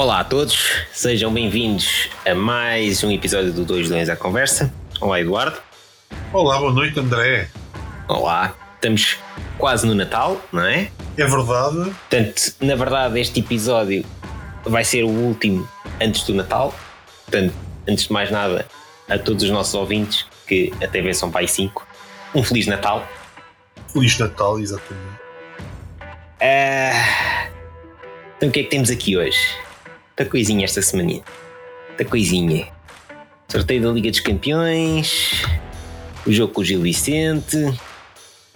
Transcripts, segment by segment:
Olá a todos, sejam bem-vindos a mais um episódio do 2 Leões à Conversa. Olá, Eduardo. Olá, boa noite, André. Olá, estamos quase no Natal, não é? É verdade. Portanto, na verdade, este episódio vai ser o último antes do Natal. Portanto, antes de mais nada, a todos os nossos ouvintes, que a TV são Pai 5, um Feliz Natal. Feliz Natal, exatamente. Ah, então, o que é que temos aqui hoje? Da coisinha esta semana. Da coisinha. Sorteio da Liga dos Campeões. O jogo com o Gil Vicente.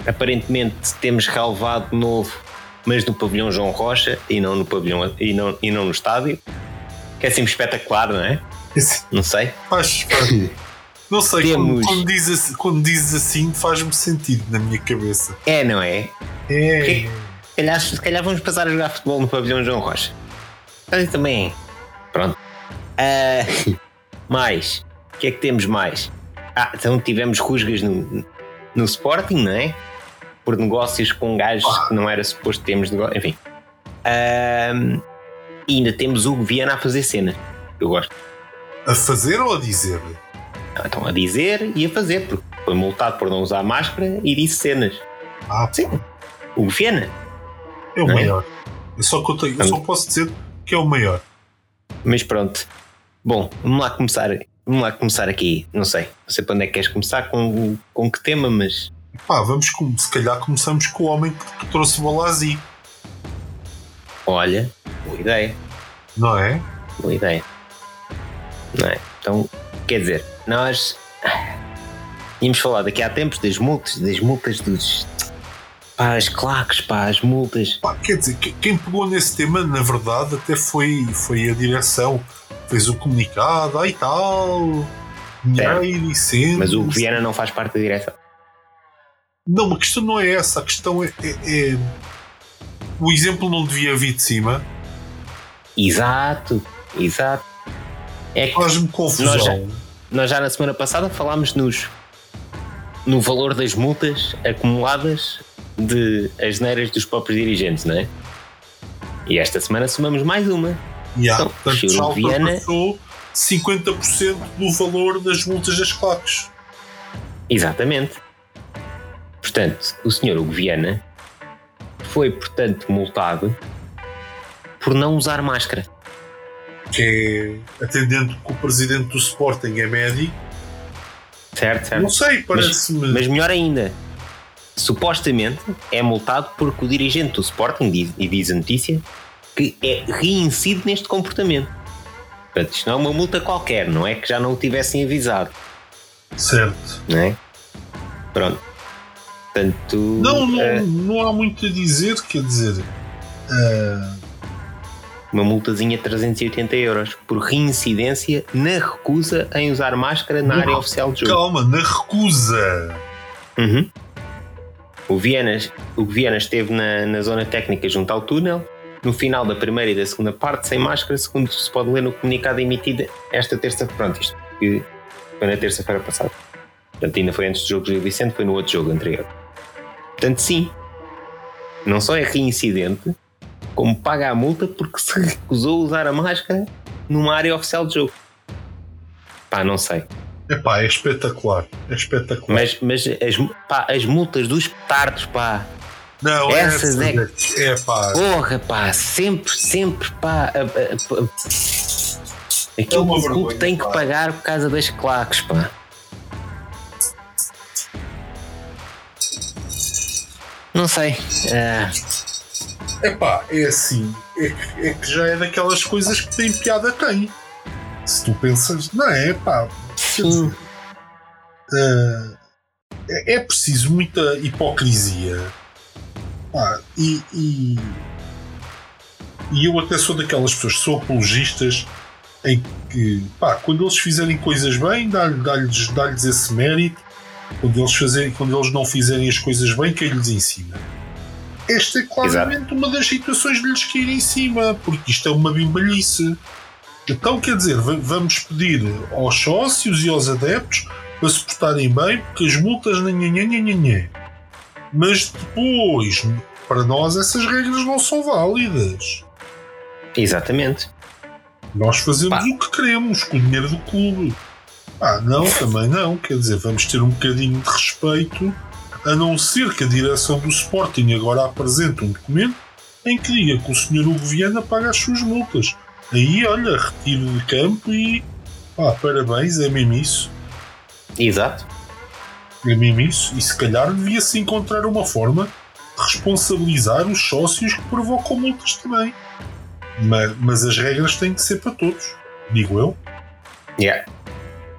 Aparentemente temos relevado novo, mas no pavilhão João Rocha e não no pavilhão e não, e não no estádio. Que é sempre espetacular, não é? Não sei. Não sei, Temos- quando, quando, dizes, assim- quando dizes assim faz-me sentido na minha cabeça. É, não é? É. Porquê? Se calhar, se calhar vamos passar a jogar futebol no pavilhão João Rocha. Mas também. Pronto. Ah, mais. O que é que temos mais? Ah, então tivemos rusgas no, no Sporting, não é? Por negócios com gajos que não era suposto termos negócio. Enfim. Ah, e ainda temos o Viana a fazer cena. Eu gosto. A fazer ou a dizer? Então a dizer e a fazer, porque foi multado por não usar máscara e disse cenas. Ah, Sim. O Viana. é o Não é? maior. Eu só, eu só posso dizer que é o maior. Mas pronto. Bom, vamos lá começar. Vamos lá começar aqui. Não sei. Não sei para onde é que queres começar, com, com que tema, mas. Pá, vamos com, se calhar começamos com o homem que, trouxe o Balazi, Olha, boa ideia. não é? Boa ideia. Não é? Então, quer dizer, nós. Tínhamos falado aqui há tempos das multas, das multas dos. Pá, as claques, pá, as multas. Pá, quer dizer, que- quem pegou nesse tema, na verdade, até foi, foi a direção. Fez o comunicado, aí tal. Dinheiro e sendo. Mas o Viana não faz parte da direção. Não, a questão não é essa. A questão é, é- é- O exemplo não devia vir de cima. Exato, exato. É Faz-me confusão. Nós já- Nós já na semana passada falámos nos, no valor das multas acumuladas de asneiras dos próprios dirigentes, não é? E esta semana somamos mais uma. Yeah, Então, portanto, já ultrapassou 50% do valor das multas das claques. Exatamente. Portanto, o senhor Hugo Viana foi, portanto, multado por não usar máscara. Que é atendendo que o presidente do Sporting é médico. Certo, certo. Não sei, parece-me. Mas melhor ainda, supostamente é multado porque o dirigente do Sporting diz, e diz a notícia que é reincide neste comportamento. Portanto, isto não é uma multa qualquer, não é que já não o tivessem avisado, Certo. não é? Pronto. Portanto, Não, não, eh, não há muito a dizer, quer dizer. ah, uma multazinha de 380 euros por reincidência na recusa em usar máscara na Não. área oficial de jogo. calma, na recusa. Uhum. O, Viana, o Viana esteve na, na zona técnica junto ao túnel, no final da primeira e da segunda parte, sem máscara, segundo se pode ler no comunicado emitido esta terça Pronto, isto que foi na terça-feira passada. Portanto, ainda foi antes do jogo do Gil Vicente, foi no outro jogo anterior. Portanto, sim, não só é reincidente, como paga a multa porque se recusou a usar a máscara numa área oficial de jogo. Pá, não sei. Epá, é espetacular. É espetacular. Mas, mas as, pá, as multas dos petardos, pá. não, essas é é. É pá. Porra, pá, sempre, sempre, pá. É Aquilo uma que o clube tem que pá. pagar por causa das claques, pá. Não sei. ah, Epá, é assim. É que, é que já é daquelas coisas que tem piada tem. Se tu pensas, não é? Quer sim, ah, é, é preciso muita hipocrisia. Pá, e, e, e eu até sou daquelas pessoas que são apologistas em que, pá, quando eles fizerem coisas bem, dá-lhe- dá-lhes dá esse mérito. Quando eles, fazerem, quando eles não fizerem as coisas bem, quem lhes ensina? Esta é claramente uma das situações de lhes cair em cima, porque isto é uma bimbalhice. Então, quer dizer, va- vamos pedir aos sócios e aos adeptos para se portarem bem, porque as multas nanhanhanhanhanhã. Mas depois, para nós, essas regras não são válidas. exatamente. Nós fazemos Pá. o que queremos com o dinheiro do clube. Ah, não, também não. Quer dizer, vamos ter um bocadinho de respeito, a não ser que a direção do Sporting agora apresente um documento em que diga que o Sr. Hugo Viana paga as suas multas. Aí, olha, retiro de campo e. Pá, parabéns, é mesmo isso. Exato. É mesmo isso. E se calhar devia-se encontrar uma forma de responsabilizar os sócios que provocam multas também. Mas, mas as regras têm que ser para todos, digo eu, Yeah.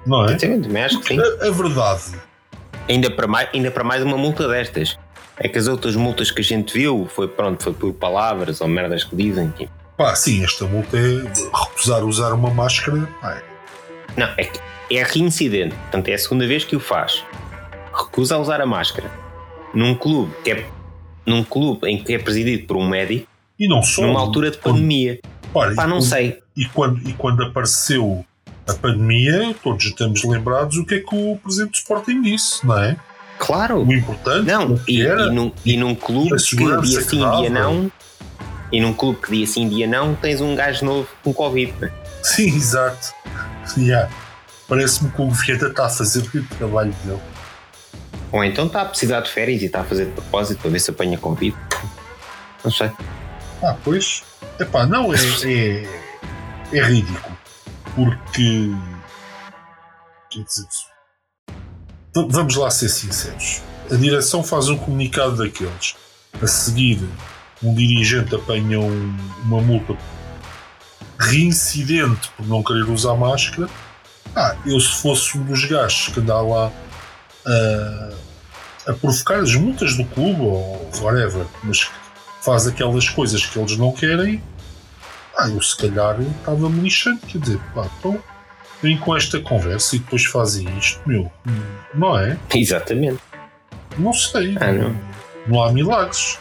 não é? Exatamente, também acho que sim. A, a verdade, Ainda para, mais, ainda para mais uma multa destas. É que as outras multas que a gente viu foi, pronto, foi por palavras ou merdas que dizem. tipo, pá, sim, esta multa é recusar usar uma máscara. Pá, é- Não, é é reincidente. Portanto, é a segunda vez que o faz. Recusa a usar a máscara. Num clube que é, num clube em que é presidido por um médico, e não só. numa altura de pandemia. Pá, e Pá, não quando- sei. E quando, e quando apareceu a pandemia, todos estamos lembrados o que é que o presidente do Sporting disse, não é? Claro. O importante Não, o que e, era. e num, e num clube que segurança dia sim, dia não. E num clube que dia sim, dia não, tens um gajo novo com Covid. né? Sim, exato. Yeah. Parece-me que o Vieta está a fazer o trabalho dele. Ou então está a precisar de férias e está a fazer de propósito para ver se apanha Covid. Não sei. Ah, pois. Epá, não, é, é, é ridículo. Porque. Quer dizer. Vamos lá ser sinceros. A direção faz um comunicado daqueles. A seguir, um dirigente apanha um- uma multa reincidente por não querer usar máscara. Ah, eu se fosse um dos gajos que anda lá a, a provocar as multas do clube ou whatever, mas que faz aquelas coisas que eles não querem, ah, eu se calhar estava-me lixando, quer dizer, pá, então vem com esta conversa e depois fazem isto, meu, não é? Exatamente. Não sei, Ah, não. não há milagres.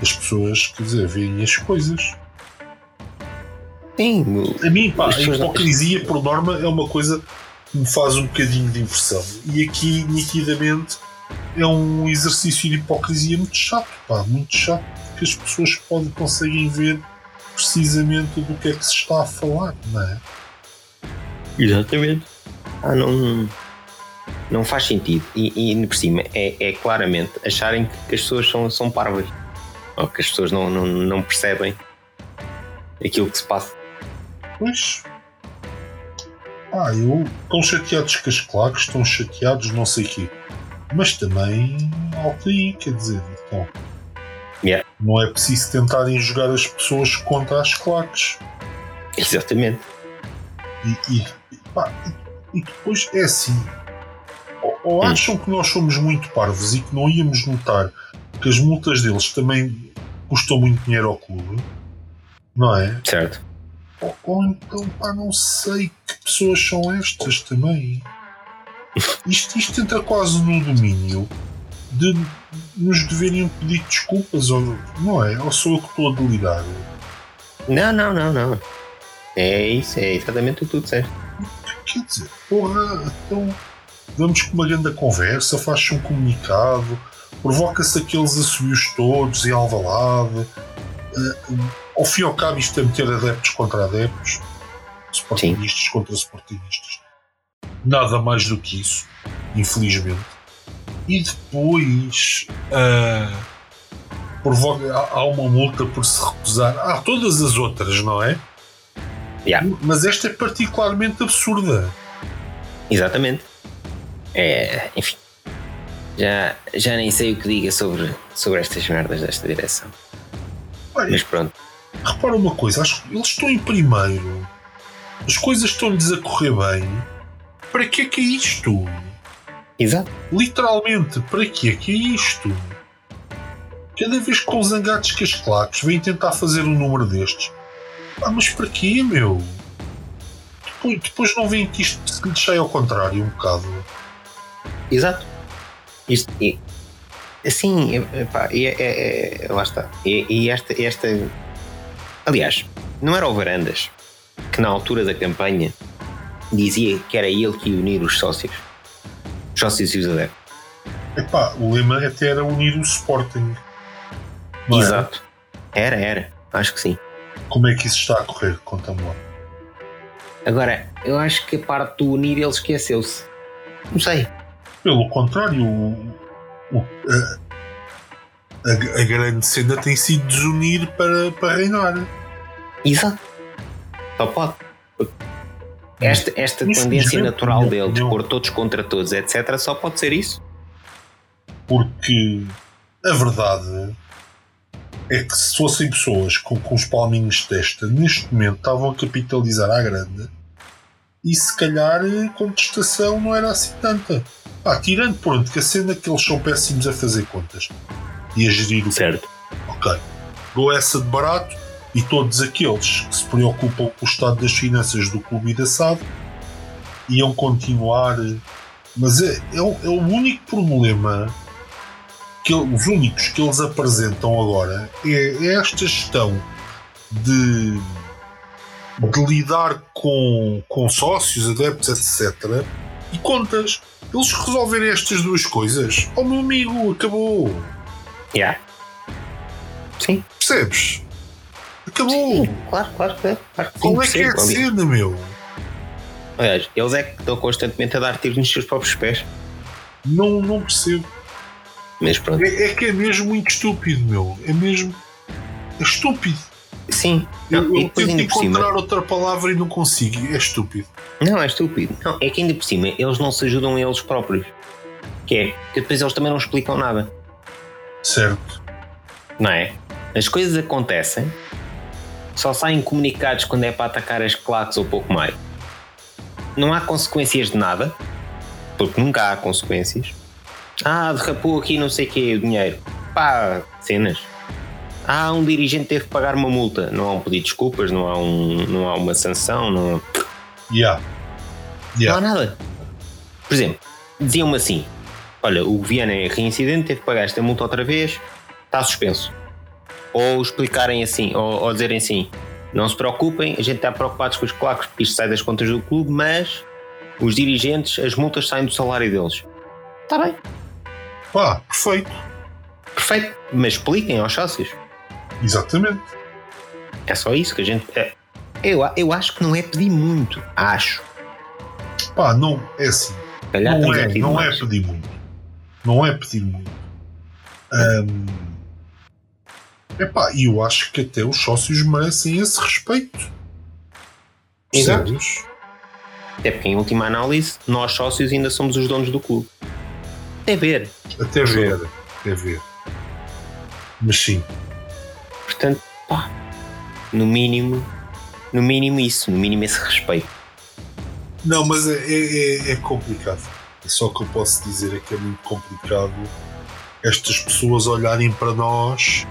As pessoas, quer dizer, veem as coisas. Sim, A mim, pá, a hipocrisia, por norma, é uma coisa que me faz um bocadinho de impressão. E aqui, nitidamente, é um exercício de hipocrisia muito chato, pá, muito chato, porque as pessoas podem, conseguem ver precisamente do que é que se está a falar, não é? Exatamente. Ah, não, não faz sentido. E, e por cima, é, é claramente acharem que, que as pessoas são, são parvas. Ou que as pessoas não, não, não percebem aquilo que se passa. Pois. Ah, eu. Estão chateados com as claques, estão chateados, não sei o quê. Mas também, alto aí, quer dizer, então. Yeah. Não é preciso tentarem jogar as pessoas contra as claques. Exatamente. E, e, pá, e- e depois é assim. Ou, ou Hum. acham que nós somos muito parvos e que não íamos notar que as multas deles também custam muito dinheiro ao clube, não é? Certo. Ou, ou então, pá, não sei que pessoas são estas também. Isto, isto entra quase no domínio de nos deverem pedir desculpas, ou, não é? Ou sou eu que estou a delirar? Não, não, não, não. É isso, é exatamente o que tu disseste. Quer dizer, porra, então vamos com uma grande conversa, faz-se um comunicado, provoca-se aqueles assobios todos e alvalade. Uh, ao fim e ao cabo, isto é meter adeptos contra adeptos, sportingistas contra sportingistas. Nada mais do que isso, infelizmente. E depois uh, provoca, há, há uma multa por se recusar. Há todas as outras, não é? Yeah. Mas esta é particularmente absurda. Exatamente. É, enfim. Já, já nem sei o que diga sobre, sobre estas merdas desta direção. Olha, Mas pronto. repara uma coisa, acho que eles estão em primeiro, as coisas estão-lhes a correr bem. Para que é que é isto? Exato. Literalmente, para que é que é isto? Cada vez que com zangados que as claques vêm tentar fazer um número destes. Ah, mas para quê, meu? Depois, depois não veem que isto se lhes sai ao contrário um bocado. Exato. Isto, e, assim, é, epá, e é, é- é- lá está. E, e esta, esta. Aliás, não era o Varandas que na altura da campanha dizia que era ele que ia unir os sócios. Os sócios e os adeptos. Epá, o lema até era unir o Sporting. Não é? Exato. Era, era. Acho que sim. Como é que isso está a correr? Conta-me lá. Agora, eu acho que a parte do unir ele esqueceu-se. Não sei. Pelo contrário, o, o, a, a, a, grande cena tem sido desunir para, para reinar. Exato. Só pode. Esta, esta tendência natural dele de pôr todos contra todos, etc., só pode ser isso. Porque a verdade é que se fossem pessoas com, com os palminhos de testa, neste momento estavam a capitalizar à grande e se calhar a contestação não era assim tanta. Ah, tirando pronto que a cena que eles são péssimos a fazer contas e a gerir o certo. Ok. Dou essa de barato e todos aqueles que se preocupam com o estado das finanças do clube e da SAD iam continuar. Mas é, é, o, é o único problema que os únicos que eles apresentam agora é, é esta gestão de, de lidar com, com sócios, adeptos, etc. E contas. Eles resolverem estas duas coisas, oh meu amigo, acabou. Yeah. Sim. Percebes? Acabou. Sim, claro, claro, claro. claro Qual é que é a cena, meu? Aliás, eles é que estão constantemente a dar tiros nos seus próprios pés. Não, não percebo. Mas pronto. É, é, que é mesmo muito estúpido, meu. É mesmo. É estúpido. Sim. Não, eu, eu tento encontrar cima... outra palavra e não consigo. É estúpido. Não, é estúpido. Não, é que ainda por cima eles não se ajudam a eles próprios. Que é que depois eles também não explicam nada. Certo. Não é? As coisas acontecem, só saem comunicados quando é para atacar as claques ou pouco mais. Não há consequências de nada, porque nunca há consequências ah, derrapou aqui não sei o que o dinheiro. Pá, cenas. Ah, um dirigente teve que pagar uma multa. Não há um pedido de desculpas, não há, um, não há uma sanção, não há... Yeah. Yeah. Não há nada. Por exemplo, diziam-me assim: olha, o Viana é reincidente, teve que pagar esta multa outra vez, está suspenso. Ou explicarem assim, ou, ou dizerem assim: não se preocupem, a gente está preocupado com os claques porque isto sai das contas do clube, mas os dirigentes, as multas saem do salário deles. Está bem, Pá, perfeito. Perfeito, mas expliquem aos sócios. Exatamente. É só isso que a gente. É. Eu, eu acho que não é pedir muito. Acho. Pá, não, é assim. Calhar não é, não é pedir muito. Não é pedir muito. Um, epá, e eu acho que até os sócios merecem esse respeito. Exato. Até porque, em última análise, nós sócios ainda somos os donos do clube. Até ver. Até ver, até ver. Mas sim. Portanto, pá, no mínimo, no mínimo isso, no mínimo esse respeito. Não, mas é, é, é complicado. É só que eu posso dizer é que é muito complicado estas pessoas olharem para nós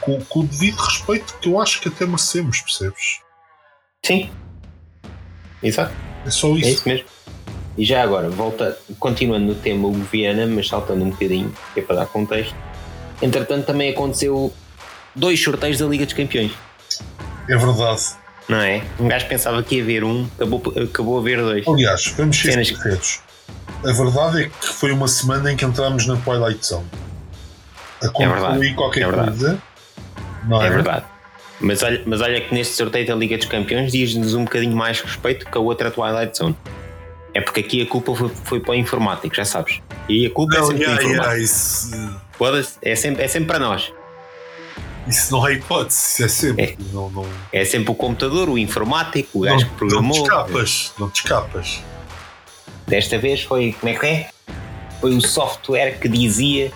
com, com o devido respeito que eu acho que até merecemos, percebes? Sim. Exato. É só isso. É isso mesmo. E já agora, volta, continuando no tema Hugo Viana, mas saltando um bocadinho, que é para dar contexto. Entretanto, também aconteceu dois sorteios da Liga dos Campeões. É verdade. Não é? Um gajo pensava que ia haver um, acabou, acabou a haver dois. Aliás, vamos ser sinceros. A verdade é que foi uma semana em que entramos na Twilight Zone. A concluir é qualquer é coisa. Não é? é verdade. Mas olha, mas olha que neste sorteio da Liga dos Campeões diz-nos um bocadinho mais respeito que a outra Twilight Zone. É porque aqui a culpa foi, foi para o informático, já sabes. E a culpa é não, é sempre yeah, informático. Yeah, isso... é, sempre, é sempre para nós. Isso não é hipótese, é sempre. É, não, não... é sempre o computador, o informático, o gajo que programou. Não te escapas, não te escapas. Desta vez foi, como é que é? Foi o software que dizia,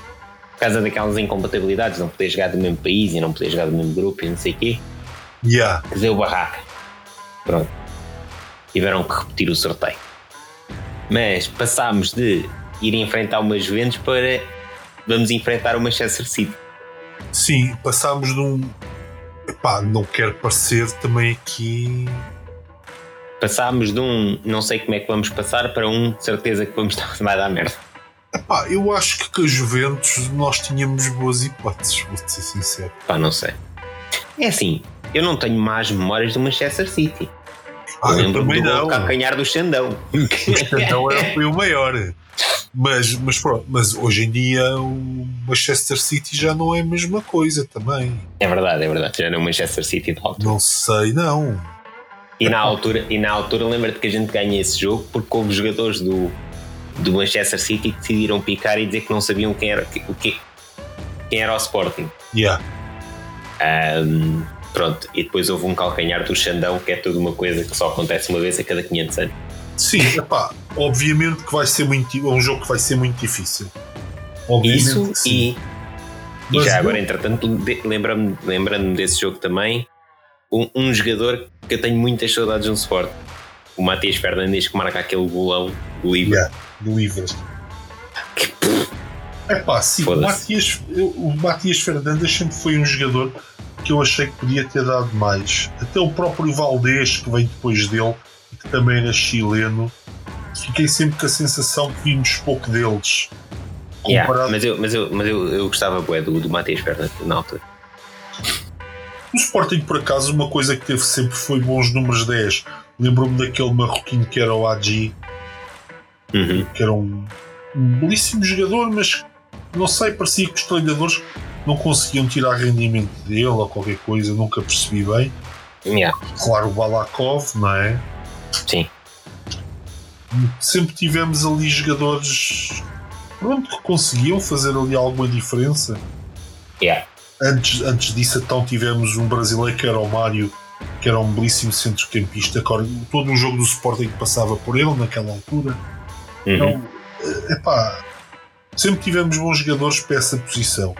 por causa daquelas incompatibilidades, não poder jogar do mesmo país e não poder jogar do mesmo grupo e não sei o quê. Yeah. Que deu barraca. Pronto. Tiveram que repetir o sorteio. Mas passámos de ir enfrentar uma Juventus para vamos enfrentar o Manchester City. Sim, passámos de um. Epá, não quero parecer também aqui. Passámos de um não sei como é que vamos passar para um certeza que vamos estar vai dar merda. Epá, eu acho que com a Juventus nós tínhamos boas hipóteses, vou ser sincero. Pá, não sei. É assim, eu não tenho más memórias do Manchester City. Ah, eu lembro também do não. calcanhar do Xandão. O Xandão foi o maior. Mas, mas, pronto, mas hoje em dia o Manchester City já não é a mesma coisa também. É verdade, é verdade. Já não é o Manchester City de alto. Não sei, não. E na altura, e na altura lembra-te que a gente ganha esse jogo porque houve jogadores do, do Manchester City que decidiram picar e dizer que não sabiam quem era, o que, quem era o Sporting. Yeah. Um, pronto, e depois houve um calcanhar do Xandão, que é tudo uma coisa que só acontece uma vez a cada 500 anos. Sim, epá, obviamente que vai ser muito, é um jogo que vai ser muito difícil. Obviamente Isso e, e já agora, entretanto, de- lembra-me lembrando desse jogo também, um, um jogador que eu tenho muitas saudades no Sport, o Matias Fernandes, que marca aquele golão do livro. Yeah, do Livres. Que, É pá, sim, o. Matias, o Matias Fernandes sempre foi um jogador que eu achei que podia ter dado mais. Até o próprio Valdés, que veio depois dele, que também era chileno, fiquei sempre com a sensação que vimos pouco deles. yeah, Comparado mas eu, mas eu, mas eu, eu gostava bué, do, do Matias Fernandes na altura. O Sporting, por acaso, uma coisa que teve sempre foi bons números 10. Lembro-me daquele marroquino que era o Agi, Uhum. que era um, um belíssimo jogador, mas não sei, parecia que os treinadores não conseguiam tirar rendimento dele ou qualquer coisa, nunca percebi bem. Yeah, Claro, o Balakov, não é? Sim. Sempre tivemos ali jogadores pronto, que conseguiam fazer ali alguma diferença. Yeah. Antes, antes disso, então, tivemos um brasileiro que era o Mário, que era um belíssimo centrocampista. Todo o jogo do Sporting passava por ele naquela altura. Uhum. Então, eh, epá, sempre tivemos bons jogadores para essa posição.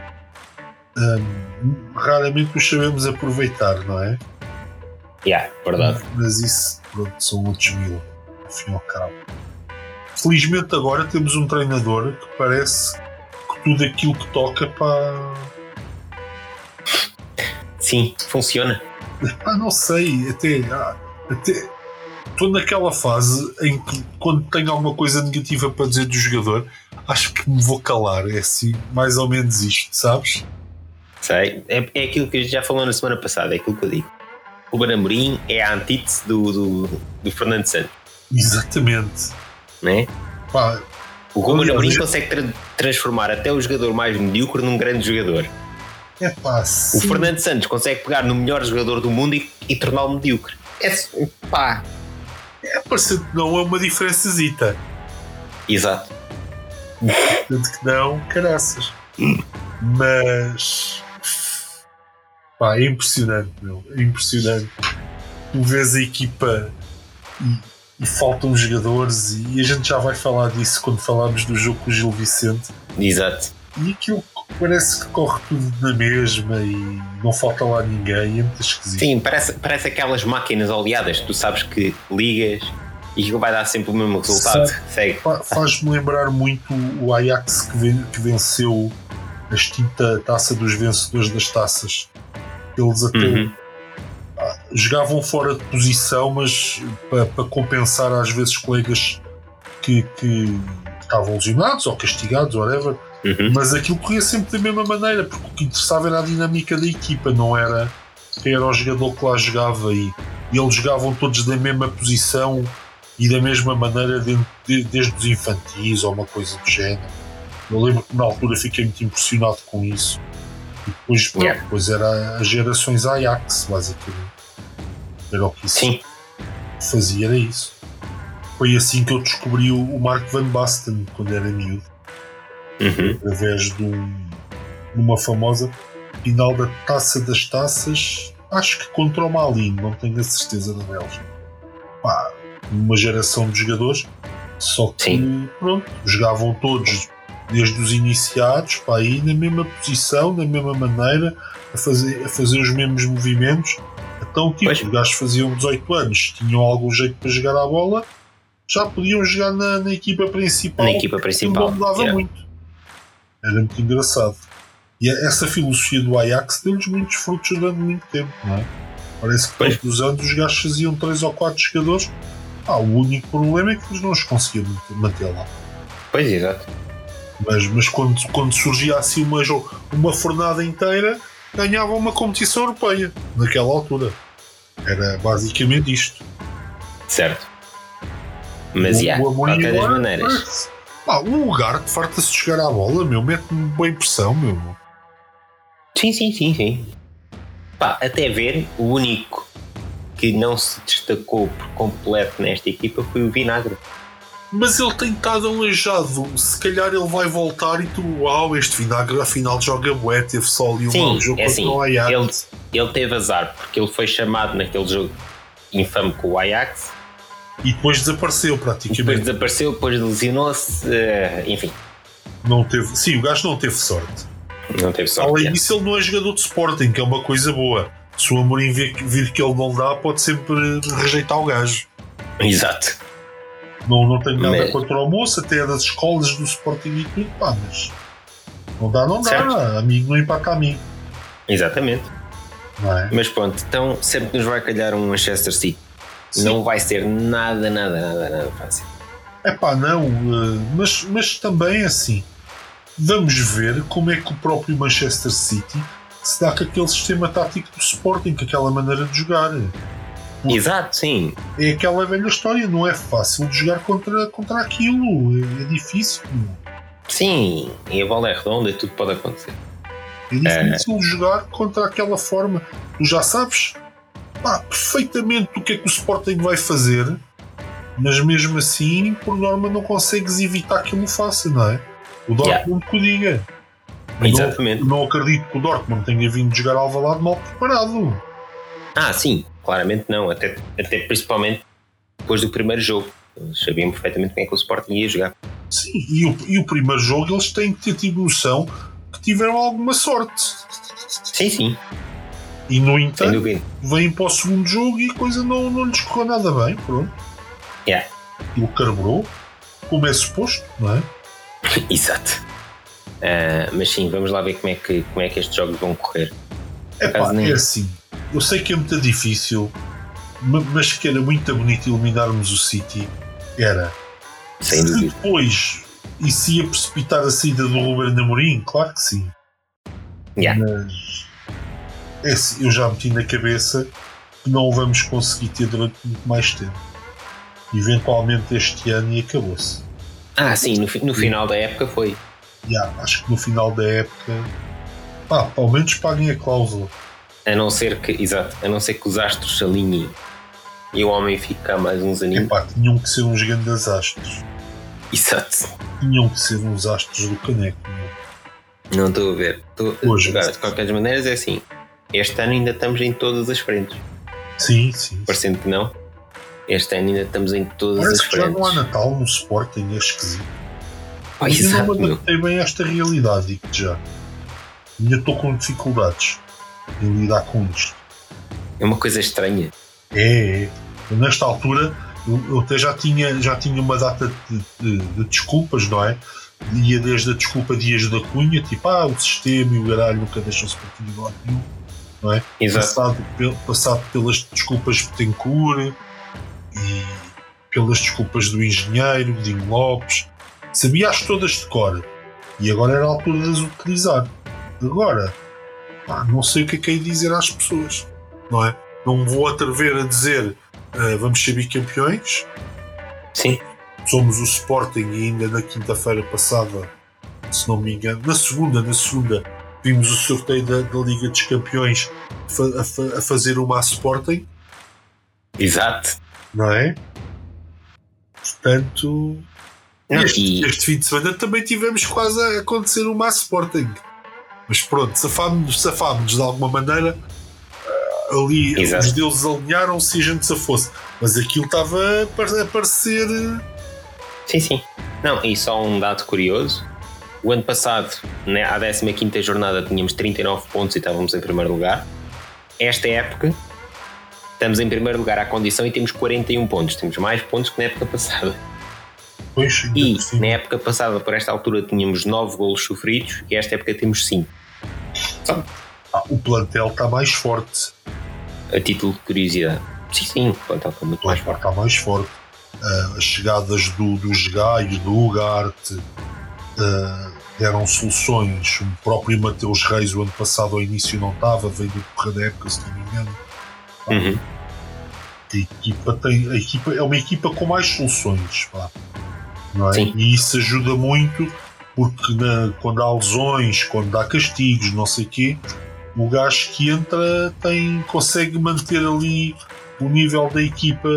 Hum, raramente os sabemos aproveitar, não é? Yeah, verdade. Mas isso, pronto, são outros mil, ao fim e ao cabo. Felizmente agora temos um treinador que parece que tudo aquilo que toca para. Sim, funciona. Ah, não sei, até. até estou naquela fase em que, quando tenho alguma coisa negativa para dizer do jogador, acho que me vou calar. É assim, mais ou menos isto, sabes? Sei. É, é aquilo que já falou na semana passada, é aquilo que eu digo. O Banamorim é a antítese do, do, do Fernando Santos, Exatamente. né? Pá, O Ruben Amorim consegue tra- transformar até o jogador mais medíocre num grande jogador. é pá, O. Fernando Santos consegue pegar no melhor jogador do mundo e, e torná-lo medíocre. É, pá. É parecendo que não é uma diferençazita. Exato. Tanto que não, caraças. Mas. Pá, é impressionante, meu. É impressionante. Tu vês a equipa e, e faltam jogadores, e a gente já vai falar disso quando falarmos do jogo com o Gil Vicente. Exato. E aquilo parece que corre tudo na mesma e não falta lá ninguém. É muito esquisito. Sim, parece, parece aquelas máquinas oleadas que tu sabes que ligas e vai dar sempre o mesmo resultado. Segue. Faz-me lembrar muito o Ajax que venceu a extinta taça dos vencedores das taças. Eles até Uhum. jogavam fora de posição, mas para, compensar às vezes colegas que, que estavam lesionados ou castigados, whatever. Uhum. Mas aquilo corria sempre da mesma maneira, porque o que interessava era a dinâmica da equipa, não era quem era o jogador que lá jogava. E, e eles jogavam todos da mesma posição e da mesma maneira, de- de- desde os infantis ou uma coisa do género. Eu lembro que na altura fiquei muito impressionado com isso. E depois, pronto, Yeah. depois era as gerações Ajax, basicamente. Era o que isso Sim. fazia, era isso. Foi assim que eu descobri o, o Mark Van Basten quando era miúdo Uhum. através de, um, de uma famosa final da Taça das Taças, acho que contra o Malin, não tenho a certeza da Bélgica. Pá, uma geração de jogadores, só que Sim. pronto, jogavam todos desde os iniciados, pá, aí na mesma posição, da mesma maneira, a fazer, a fazer os mesmos movimentos. Então, tipo, Pois. os gajos faziam 18 anos, tinham algum jeito para jogar a bola, já podiam jogar na, na equipa principal. Na equipa principal. Não mudava yeah. muito. Era muito engraçado. E essa filosofia do Ajax deu-lhes muitos frutos durante muito tempo, não é? Parece que Pois. todos os anos os gajos faziam 3 ou 4 jogadores. Ah, o único problema é que eles não os conseguiam manter lá. Pois, exato. Mas, mas quando, quando surgia assim uma, uma fornada inteira, ganhavam uma competição europeia, naquela altura. Era basicamente isto. Certo. Mas, O- yeah, o de Amorim qualquer das maneiras. pá, o lugar de farta-se de chegar à bola, meu, mete-me boa impressão, meu. Sim, sim, sim, sim. Pá, até ver, o único que não se destacou por completo nesta equipa foi o Vinagre. Mas ele tem estado aleijado. Se calhar ele vai voltar e tu, uau, este vinagre afinal joga bué, teve só ali um Sim, jogo é assim, o Ajax. ele, ele teve azar porque ele foi chamado naquele jogo infame com o Ajax, E depois desapareceu depois praticamente. desapareceu, depois lesionou-se, eh, enfim, Não teve, sim, o gajo não teve sorte. não teve sorte. Além é. disso, ele não é jogador de Sporting, que é uma coisa boa. Se o Amorim vir, vir que ele não dá, pode sempre rejeitar o gajo. Exato. Não, não tenho nada Mas- contra o moço, até é das escolas do Sporting e tudo, pá, mas não dá, não Certo. dá. Amigo não empata amigo, Exatamente. não é? Mas pronto, então sempre nos vai calhar um Manchester City. Sim. Não vai ser nada, nada, nada, nada fácil. É pá, não, eh, mas, mas também é assim. Vamos ver como é que o próprio Manchester City se dá com aquele sistema tático do Sporting, com aquela maneira de jogar. Exato, sim. É aquela velha história, não é fácil de jogar contra, contra aquilo, é, é difícil. Sim, e a bola é redonda e tudo pode acontecer. É difícil de jogar contra aquela forma. Tu já sabes pá, perfeitamente o que é que o Sporting vai fazer, mas mesmo assim, por norma, não consegues evitar que ele o faça, não é? O Dortmund que o diga. Exatamente. Não, não acredito que o Dortmund tenha vindo jogar ao Alvalade mal preparado. Ah, sim, claramente não. Até, até principalmente depois do primeiro jogo. Eles sabiam perfeitamente quem é que o Sporting ia jogar. Sim, e o, e o primeiro jogo eles têm que ter tido noção que tiveram alguma sorte. Sim, sim, E no entanto, vêm para o segundo jogo e a coisa não, não lhes correu nada bem. Pronto. Yeah. Ele carburou, como é suposto, não é? Exato. Ah, mas sim, vamos lá ver como é, que, como é que estes jogos vão correr. É pá, Caso é nem- assim. Eu sei que é muito difícil, ma- mas que era muito bonito eliminarmos o City. Era. Sem Se dúvida. depois isso ia precipitar a saída do Ruben Amorim, claro que sim. Yeah. Mas é assim, eu já meti na cabeça que não o vamos conseguir ter durante muito mais tempo. Eventualmente este ano e acabou-se. Ah, sim, no, no final da época foi. Já, acho que no final da época, pá, pelo menos paguem a cláusula. A não ser que, exato, a não ser que os astros se alinhem e o homem fique cá mais uns aninhos. Epá, tinham que ser uns grandes astros. Exato. Tinham que ser uns astros do caneco. Não estou a ver. Estou- Hoje, Agora, de qualquer maneira, é assim. Este ano ainda estamos em todas as frentes. Sim, sim. Parecendo que não. Este ano ainda estamos em todas Parece as que já frentes. não há Natal no Sporting, é esquisito. Ah, eu exato, não me adaptei bem a esta realidade, digo-te já. Ainda estou com dificuldades em lidar com isto. É uma coisa estranha. É, é. Nesta altura, eu, até já tinha, já tinha uma data de, de- de desculpas, não é? Ia desde a desculpa Dias da Cunha, tipo, ah, o sistema e o garalho nunca deixam se partir de lado nenhum, não é? Exato. Passado, passado pelas desculpas de Betancourt e pelas desculpas do engenheiro, Dinho Lopes, sabia-as todas de cor e agora era a altura de as utilizar. Agora, pá, não sei o que é que de dizer às pessoas, não é? Não me vou atrever a dizer ah, vamos ser bicampeões, Sim. somos o Sporting e ainda na quinta-feira passada, se não me engano, na segunda, na segunda, vimos o sorteio da, da Liga dos Campeões a, fa- a fazer uma a Sporting, Exato. não é? Portanto, este, este fim de semana também tivemos quase a acontecer uma a Sporting. Mas pronto, safámos-nos safámos de alguma maneira. Ah, Ali Exato. os deuses alinharam-se e a gente se fosse. Mas aquilo estava a par- a parecer. eh, Sim, sim. Não, e só um dado curioso. O ano passado, né, à 15 jornada, tínhamos 39 pontos e estávamos em primeiro lugar. Esta época, estamos em primeiro lugar à condição e temos 41 pontos. Temos mais pontos que na época passada. Pois, E na época passada, por esta altura, tínhamos 9 golos sofridos e esta época temos 5. O plantel está mais forte. a título de curiosidade. Sim, sim, o plantel está muito mais forte. Está mais forte. Ah, as chegadas do, dos Gaios, do Ugarte, ah, deram soluções. O próprio Mateus Reis, o ano passado, ao início, não estava, veio do correr da época, se não me engano. Uhum. A equipa, tem, a equipa é uma equipa com mais soluções. pá. Não é? E isso ajuda muito, porque na- quando há lesões, quando há castigos, não sei o quê, o gajo que entra tem, consegue manter ali o nível da equipa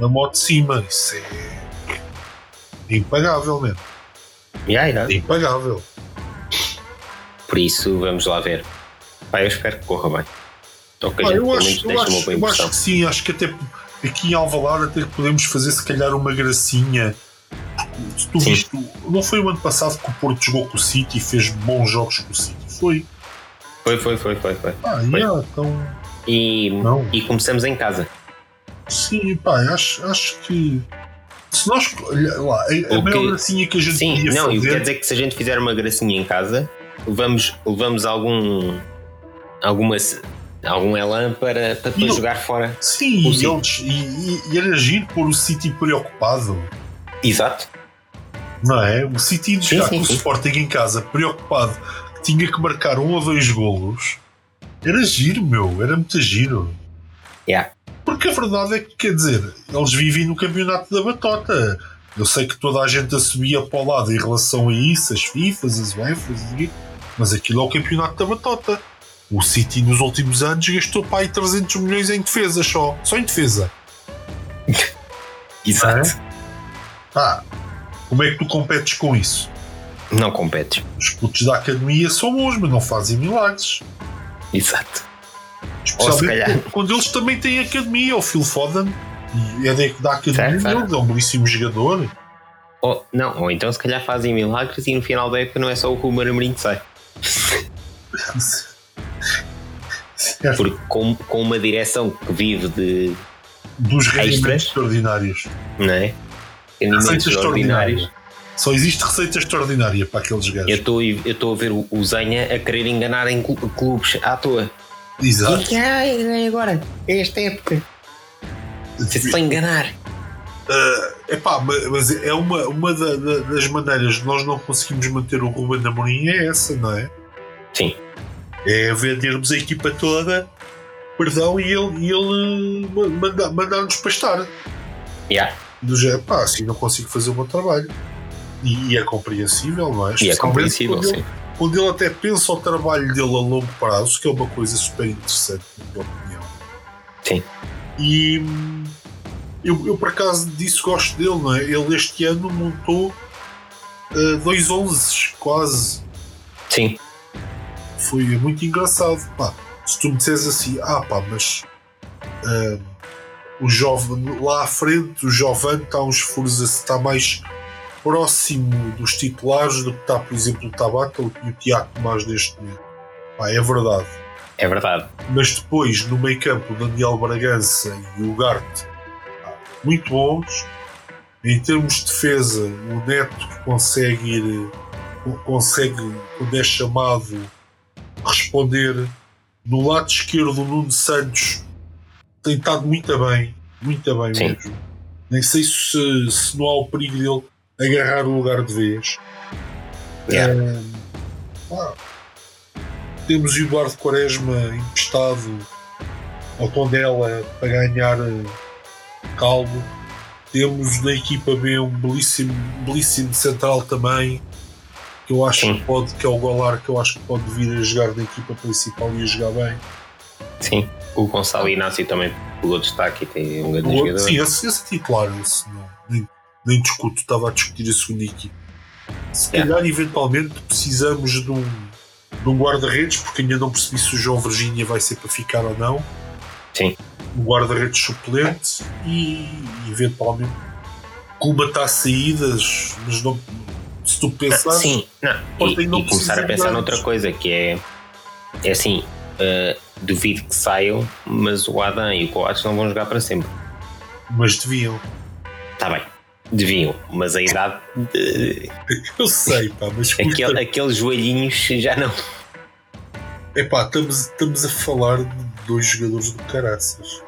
na moto de cima. Isso é impagável mesmo. Yeah. É impagável. Por isso, vamos lá ver. Pá, eu espero que corra bem. Que Pá, eu, acho, eu, acho, eu acho que sim, acho que até aqui em Alvalade até podemos fazer se calhar uma gracinha. Se tu Sim. viste, não foi o ano passado que o Porto jogou com o City e fez bons jogos com o City? Foi. Foi, foi, foi, foi, foi. Ah, Foi. yeah, então. E, Não. e começamos em casa. Sim, pá, acho, acho que. Se nós. olha Lá, a, a O maior que- gracinha que a gente Sim, podia não, fazer. quer dizer que se a gente fizer uma gracinha em casa, levamos, levamos algum. alguma. algum elan para, para depois Não. jogar fora. Sim, e, eles, e, e, e era giro pôr o City preocupado. Exato. Não é? O City de Sim, jogar sim, com o. Sporting em casa, preocupado, que tinha que marcar um ou dois golos, era giro, meu, era muito giro. Yeah. Porque a verdade é que, quer dizer, eles vivem no campeonato da batota. Eu sei que toda a gente assumia para o lado em relação a isso, as FIFAs, as UEFAs, mas aquilo é o campeonato da batota. O City nos últimos anos gastou para aí 300 milhões em defesa só. Só em defesa. Exato. Ah, como é que tu competes com isso? Não competes. Os putos da academia são bons, mas não fazem milagres. Exato. Especialmente calhar- quando eles também têm academia. O Phil Foden é da, academia Certo, é um belíssimo jogador. Ou, não, ou então se calhar fazem milagres e no final da época não é só o Ruben Amorim que sai. Certo. Porque com, com uma direção que vive de. Dos rendimentos Extras. extraordinários. não é? Receitas extraordinárias. Só existe receita extraordinária para aqueles Eu gajos. estou eu estou a ver o, Zenha a querer enganar em clu- clubes à toa. Exato. E ai, agora, é esta época. Se só enganar. Epá, ma- mas é uma, uma da- da- das maneiras de nós não conseguimos manter o Ruben Amorim é essa, não é? Sim. É vendermos a equipa toda, perdão, e ele, e ele ma- manda- mandar-nos pastar. Yeah. Do género, pá, assim não consigo fazer o meu trabalho. E, e é compreensível, não é? E é compreensível, quando ele, sim. quando ele até pensa o trabalho dele a longo prazo, que é uma coisa super interessante, na minha opinião. Sim. E eu, eu por acaso disso gosto dele, não é? Ele este ano montou uh, dois 11 quase. Sim. Foi muito engraçado. Pá, se tu me disseres assim, ah pá, mas hum, o jovem lá à frente, o jovem está uns furos, está mais próximo dos titulares do que está, por exemplo, o Tabata e o Tiago Tomás neste momento. Pá, é verdade. É verdade. Mas depois, no meio campo, o Daniel Bragança e o Garte, muito bons. Em termos de defesa, o Neto que consegue ir, consegue, quando é chamado, responder. No lado esquerdo, o Nuno Santos tem estado muito bem, muito bem Sim. mesmo. Nem sei se, se não há o perigo dele agarrar o lugar de vez. Yeah. Pá, temos o Eduardo Quaresma emprestado ao Tondela para ganhar eh, calmo. Temos na equipa B um belíssimo, belíssimo central também, que eu acho Sim. que pode, que é o Golar, que eu acho que pode vir a jogar na equipa principal e a jogar bem. Sim. O Gonçalo Inácio também pegou destaque e tem um grande O- jogador. Sim, esse, esse titular, esse não, nem, nem discuto, estava a discutir a segunda equipe. Se Yeah. calhar, eventualmente, precisamos de um, de um guarda-redes, porque ainda não percebi se o João Virgínia vai ser para ficar ou não. Sim. Um guarda-redes suplente e, eventualmente, colmatar saídas, mas não. Se tu pensares, sim, não. E, e começar a pensar grandes. noutra coisa que é, é assim, eh, duvido que saiam, mas o Adam e o Coates não vão jogar para sempre. mas deviam. Está bem, deviam, mas a idade, de- Eu sei, pá, mas custa- aquele, aqueles joelhinhos já não. Epá, estamos, estamos a falar de dois jogadores do caraças.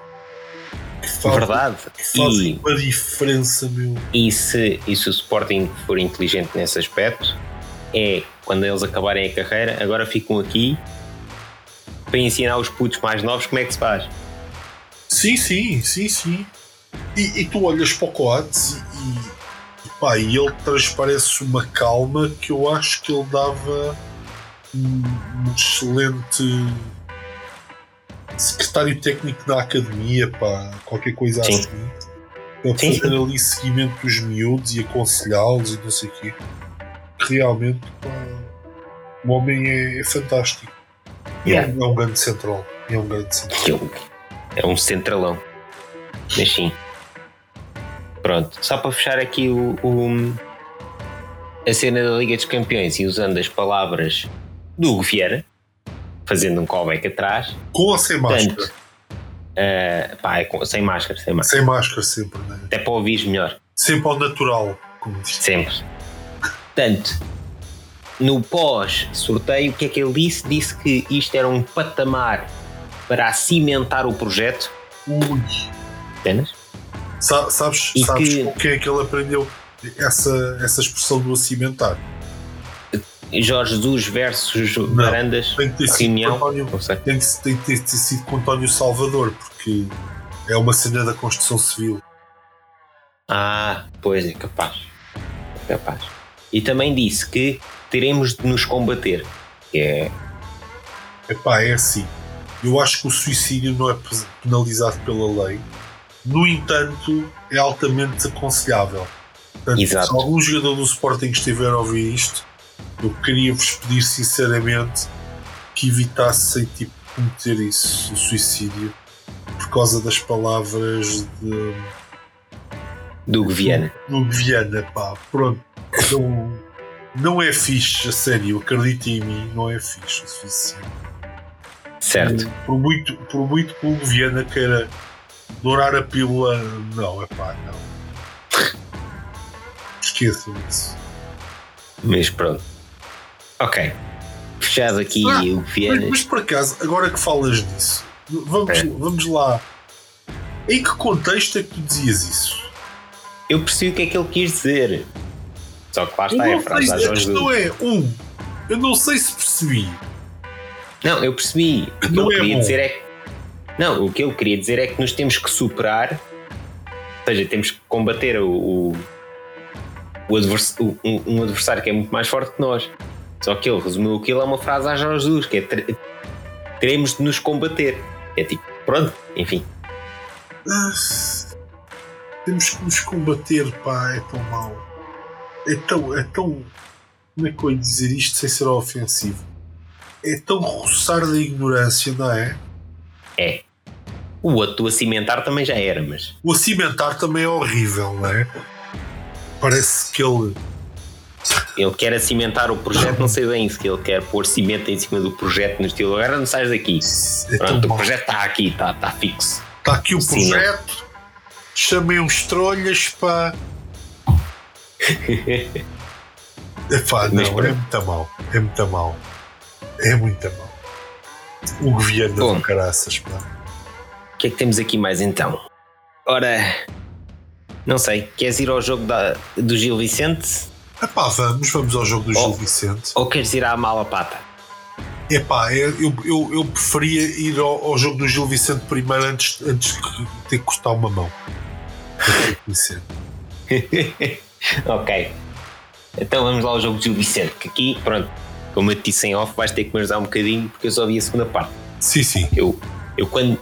Que fazem, Verdade. que fazem E, uma diferença, meu. e, se, e se o Sporting for inteligente nesse aspecto, é quando eles acabarem a carreira, agora ficam aqui para ensinar os putos mais novos como é que se faz. Sim, sim, sim, sim. E, e tu olhas para o Coates e, e, pá, e ele transparece uma calma que eu acho que ele dava um, um excelente. secretário técnico da academia, pá, qualquer coisa Sim. assim. Para Sim, fazer ali seguimento dos miúdos e aconselhá-los e não sei o quê. Realmente, pá, o homem é, é fantástico. Yeah. É, um, é um grande central. É um grande central. É um centralão. Mas sim. Pronto, só para fechar aqui o, o- a cena da Liga dos Campeões e usando as palavras do Hugo Vieira, fazendo um callback atrás, Com ou sem máscara? Portanto, eh, pá, é com- sem máscara, sem máscara. Sem máscara sempre, né? Até para ouvir melhor, Sempre ao natural, como diz. sempre. Portanto, no pós-sorteio, o que é que ele disse? Disse que isto era um patamar para cimentar o projeto. Ui. Apenas. Sa- sabes E sabes que- com quem é que ele aprendeu essa, essa expressão do acimentar? Jorge Jesus versus Varandas. Tem que ter sido António, Não tem que, tem que ter sido com António Salvador, porque é uma cena da construção civil. Ah, pois é, capaz. É capaz. E também disse que teremos de nos combater. É. Epá, é assim. Eu acho que o suicídio não é pe- penalizado pela lei. No entanto, é altamente desaconselhável. Portanto, Exato. se algum jogador do Sporting estiver a ouvir isto, eu queria-vos pedir sinceramente que evitassem tipo, cometer isso, o suicídio, por causa das palavras de, do Guiana. do Viana. Pá, pronto. Não, não é fixe, a sério, acredite em mim, não é fixe o suicídio. Certo. Por muito, por muito que o Viana queira dourar a pílula, não, é pá, não. Esqueçam isso. Mas pronto. Ok. Fechado aqui Ah, o Mas, Viana. mas por acaso, agora que falas disso, vamos, É. vamos lá. Em que contexto é que tu dizias isso? Eu percebi o que é que ele quis dizer. Só que lá Eu está é a frase sei, a questão Jesus. é, um, eu não sei se percebi. Não, eu percebi. O que Não ele é queria bom. dizer é que. Não, o que ele queria dizer é que nos temos que superar. Ou seja, temos que combater o. o, o advers- o- um, um adversário que é muito mais forte que nós. Só que ele resumiu aquilo a uma frase Jorge Jesus, que é ter- teremos de nos combater. É tipo, pronto, enfim. Ah, temos que nos combater, pá, é tão mau. É tão, é tão. Como é que eu ia dizer isto sem ser ofensivo? É tão roçar da ignorância, não é? É. O outro do acimentar também já era, mas. O acimentar também é horrível, não é? Parece que ele. Ele quer acimentar o projeto, não sei bem se ele quer pôr cimento em cima do projeto no estilo agora não sais daqui. É Pronto, o projeto está aqui, está está fixo. Está aqui o Sim, projeto. Chamei uns trolhas para. Epá, Mas não, é muito mal. É muito mal. É muito mal. O governo Bom. do caraças, pá. O que é que temos aqui mais então? Ora, não sei, queres ir ao jogo da- do Gil Vicente Epá, vamos, vamos ao jogo do Oh. Gil Vicente. ou queres ir à mala pata? Epá, é, eu, eu, eu preferia ir ao, ao jogo do Gil Vicente primeiro antes, antes de ter que custar uma mão. Vicente. ok. Então vamos lá ao jogo do Gil Vicente, que aqui, pronto, como eu te disse em off, vais ter que me ajudar um bocadinho porque eu só vi a segunda parte. Sim, sim. Eu, eu quando,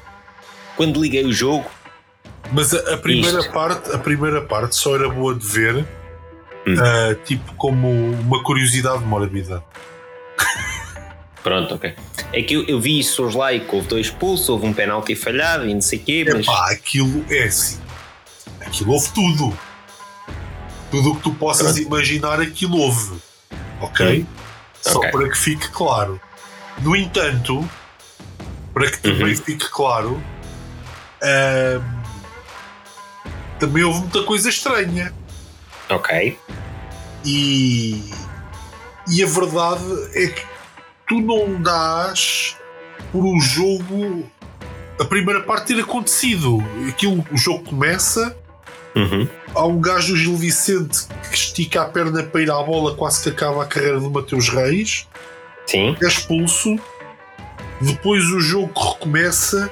quando liguei o jogo, Mas a, a primeira Isto. parte, a primeira parte só era boa de ver, Hum. ah, tipo como uma curiosidade mórbida. pronto, ok. É que eu, eu vi isso hoje lá e que houve dois pulsos, houve um penalti falhado e não sei o quê, mas. Epá, aquilo é assim. Aquilo houve tudo. Tudo o que tu possas Pronto. imaginar, aquilo houve. Ok? Só Ok. para que fique claro. No entanto, para que também Uhum. fique claro, ahm, também houve muita coisa estranha. Ok. E, e a verdade é que tu não dás por o jogo a primeira parte ter acontecido. Aquilo, o jogo começa, Uhum. há um gajo do Gil Vicente que estica a perna para ir à bola, quase que acaba a carreira do Mateus Reis, Sim. é expulso. Depois o jogo recomeça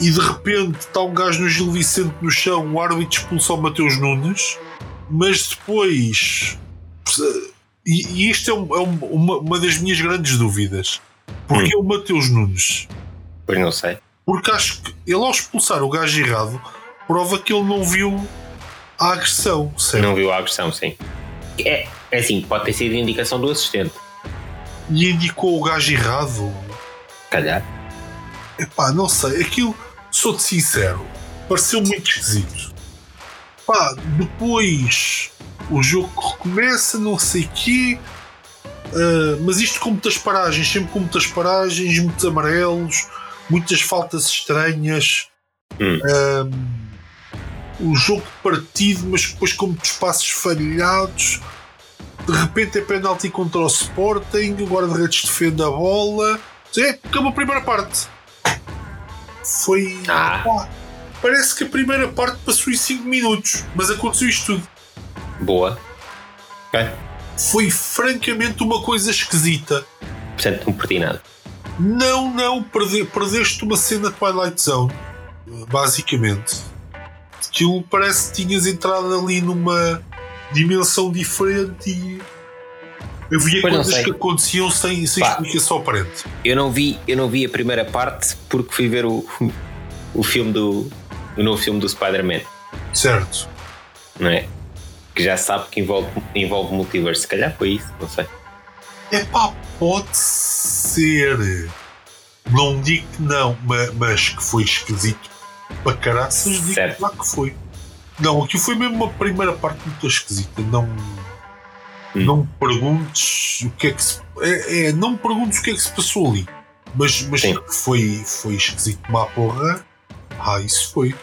e de repente está um gajo no Gil Vicente no chão, o árbitro expulsa o Mateus Nunes, mas depois. E, e isto é, um- é um- uma, uma das minhas grandes dúvidas. Porque é o Mateus Nunes Pois não sei. Porque acho que ele ao expulsar o gajo errado prova que ele não viu a agressão, certo? Não viu a agressão, sim. É, é assim, pode ter sido indicação do assistente. E indicou o gajo errado. Calhar. Epá, não sei. Aquilo, sou-te sincero, pareceu muito esquisito. Pá, depois o jogo recomeça, não sei o quê. Uh, mas isto com muitas paragens, sempre com muitas paragens, muitos amarelos, muitas faltas estranhas. Hum. Um, o jogo partido, mas depois com muitos passos falhados. De repente é penalti contra o Sporting, o guarda-redes defende a bola. É, acabou a primeira parte. Foi. Ah. Pá, parece que a primeira parte passou em 5 minutos, mas aconteceu isto tudo. Boa. Ok. Foi francamente uma coisa esquisita. Portanto, não perdi nada. Não, não, perde, perdeste uma cena de Twilight Zone, basicamente. Aquilo parece que tinhas entrado ali numa dimensão diferente e havia Pois coisas que aconteciam sem, sem Pá. explicação aparente. Eu não vi, eu não vi a primeira parte porque fui ver o, o filme do. o novo filme do Spider-Man, Certo. não é? Que já sabe que envolve, envolve multiverso. Se calhar foi isso, não sei. É pá, pode ser. Não digo que não, ma- mas, que foi esquisito para caraças, digo Certo. lá que foi. Não, aqui foi mesmo uma primeira parte muito esquisita. Não, Hum. não me perguntes o que é que se. É, é, não perguntes o que é que se passou ali. Mas, mas Sim. foi, foi esquisito uma porra. Ah, isso foi.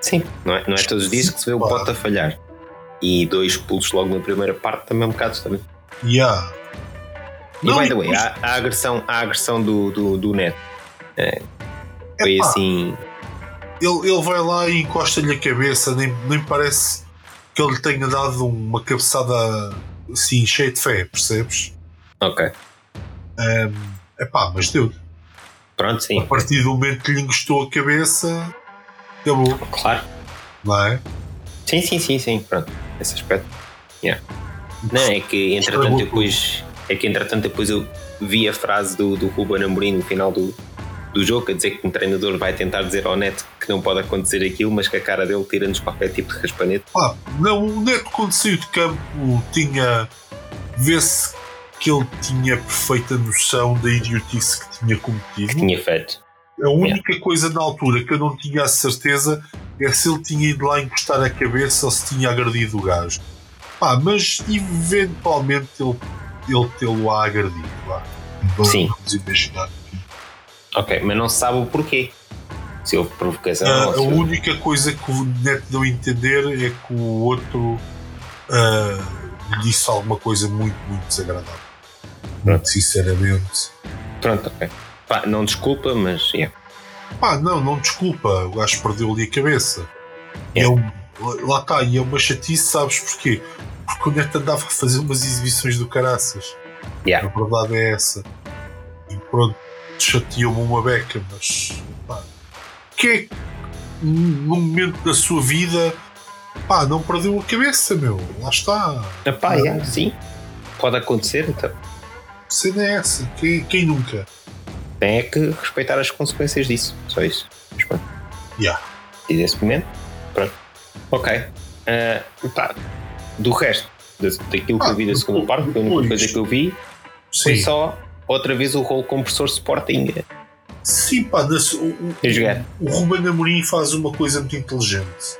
Sim, não é, não é todos os dias que se vê o. Pote a falhar. E dois pulos logo na primeira parte também é um bocado estranho. Yeah. E Não, by the way, depois- a, a agressão, a agressão do, do, do Neto é, foi Epá, assim. Ele, ele vai lá e encosta-lhe a cabeça, nem, nem parece que ele tenha dado uma cabeçada assim cheia de fé, percebes? Ok. É pá, mas deu. Pronto, sim. A partir do momento que lhe encostou a cabeça, acabou, Claro. não é? Sim, sim, sim, sim. Pronto. Esse aspecto. Yeah. Não, é que entretanto depois. É que entretanto depois eu vi a frase do, do Ruben Amorim no final do, do jogo a dizer que um treinador vai tentar dizer ao Neto que não pode acontecer aquilo, mas que a cara dele tira-nos qualquer tipo de raspanete. Pá, não, o Neto quando saiu de campo tinha. vê-se que ele tinha perfeita noção da idiotice que tinha que cometido. tinha feito. A única coisa na altura que eu não tinha a certeza é se ele tinha ido lá encostar a cabeça ou se tinha agredido o gajo. Pá, mas eventualmente ele, ele tê-lo a agredido. Lá. Sim. Vamos imaginar. Ok, mas não se sabe o porquê. Se houve provocação Ah, ou a se houve- única coisa que o Neto deu a entender é que o outro lhe disse alguma coisa muito, muito desagradável. Muito sinceramente. Pronto, ok. Pá, não desculpa, mas yeah. Pá, não, não desculpa, o gajo perdeu ali a cabeça. É. é um- lá está, e é uma chatice, sabes porquê? Porque o Neto andava a fazer umas exibições do caraças. Yeah. A verdade é essa. E pronto, chateou-me uma beca, mas pá, quem é que num momento da sua vida pá, não perdeu a cabeça, meu? Lá está. Epá, Ah. yeah, sim. Pode acontecer, então. Cena é essa. Quem, quem nunca? Tem é que respeitar as consequências disso. Só isso. Mas pronto. Yeah. E desse momento, pronto. Ok. Ah, pá, do resto, da- daquilo que Ah, eu vi da segunda parte, a única coisa que eu vi foi Sim, só outra vez o rolo compressor Sporting. Sim pá, o, o, o Ruben Amorim faz uma coisa muito inteligente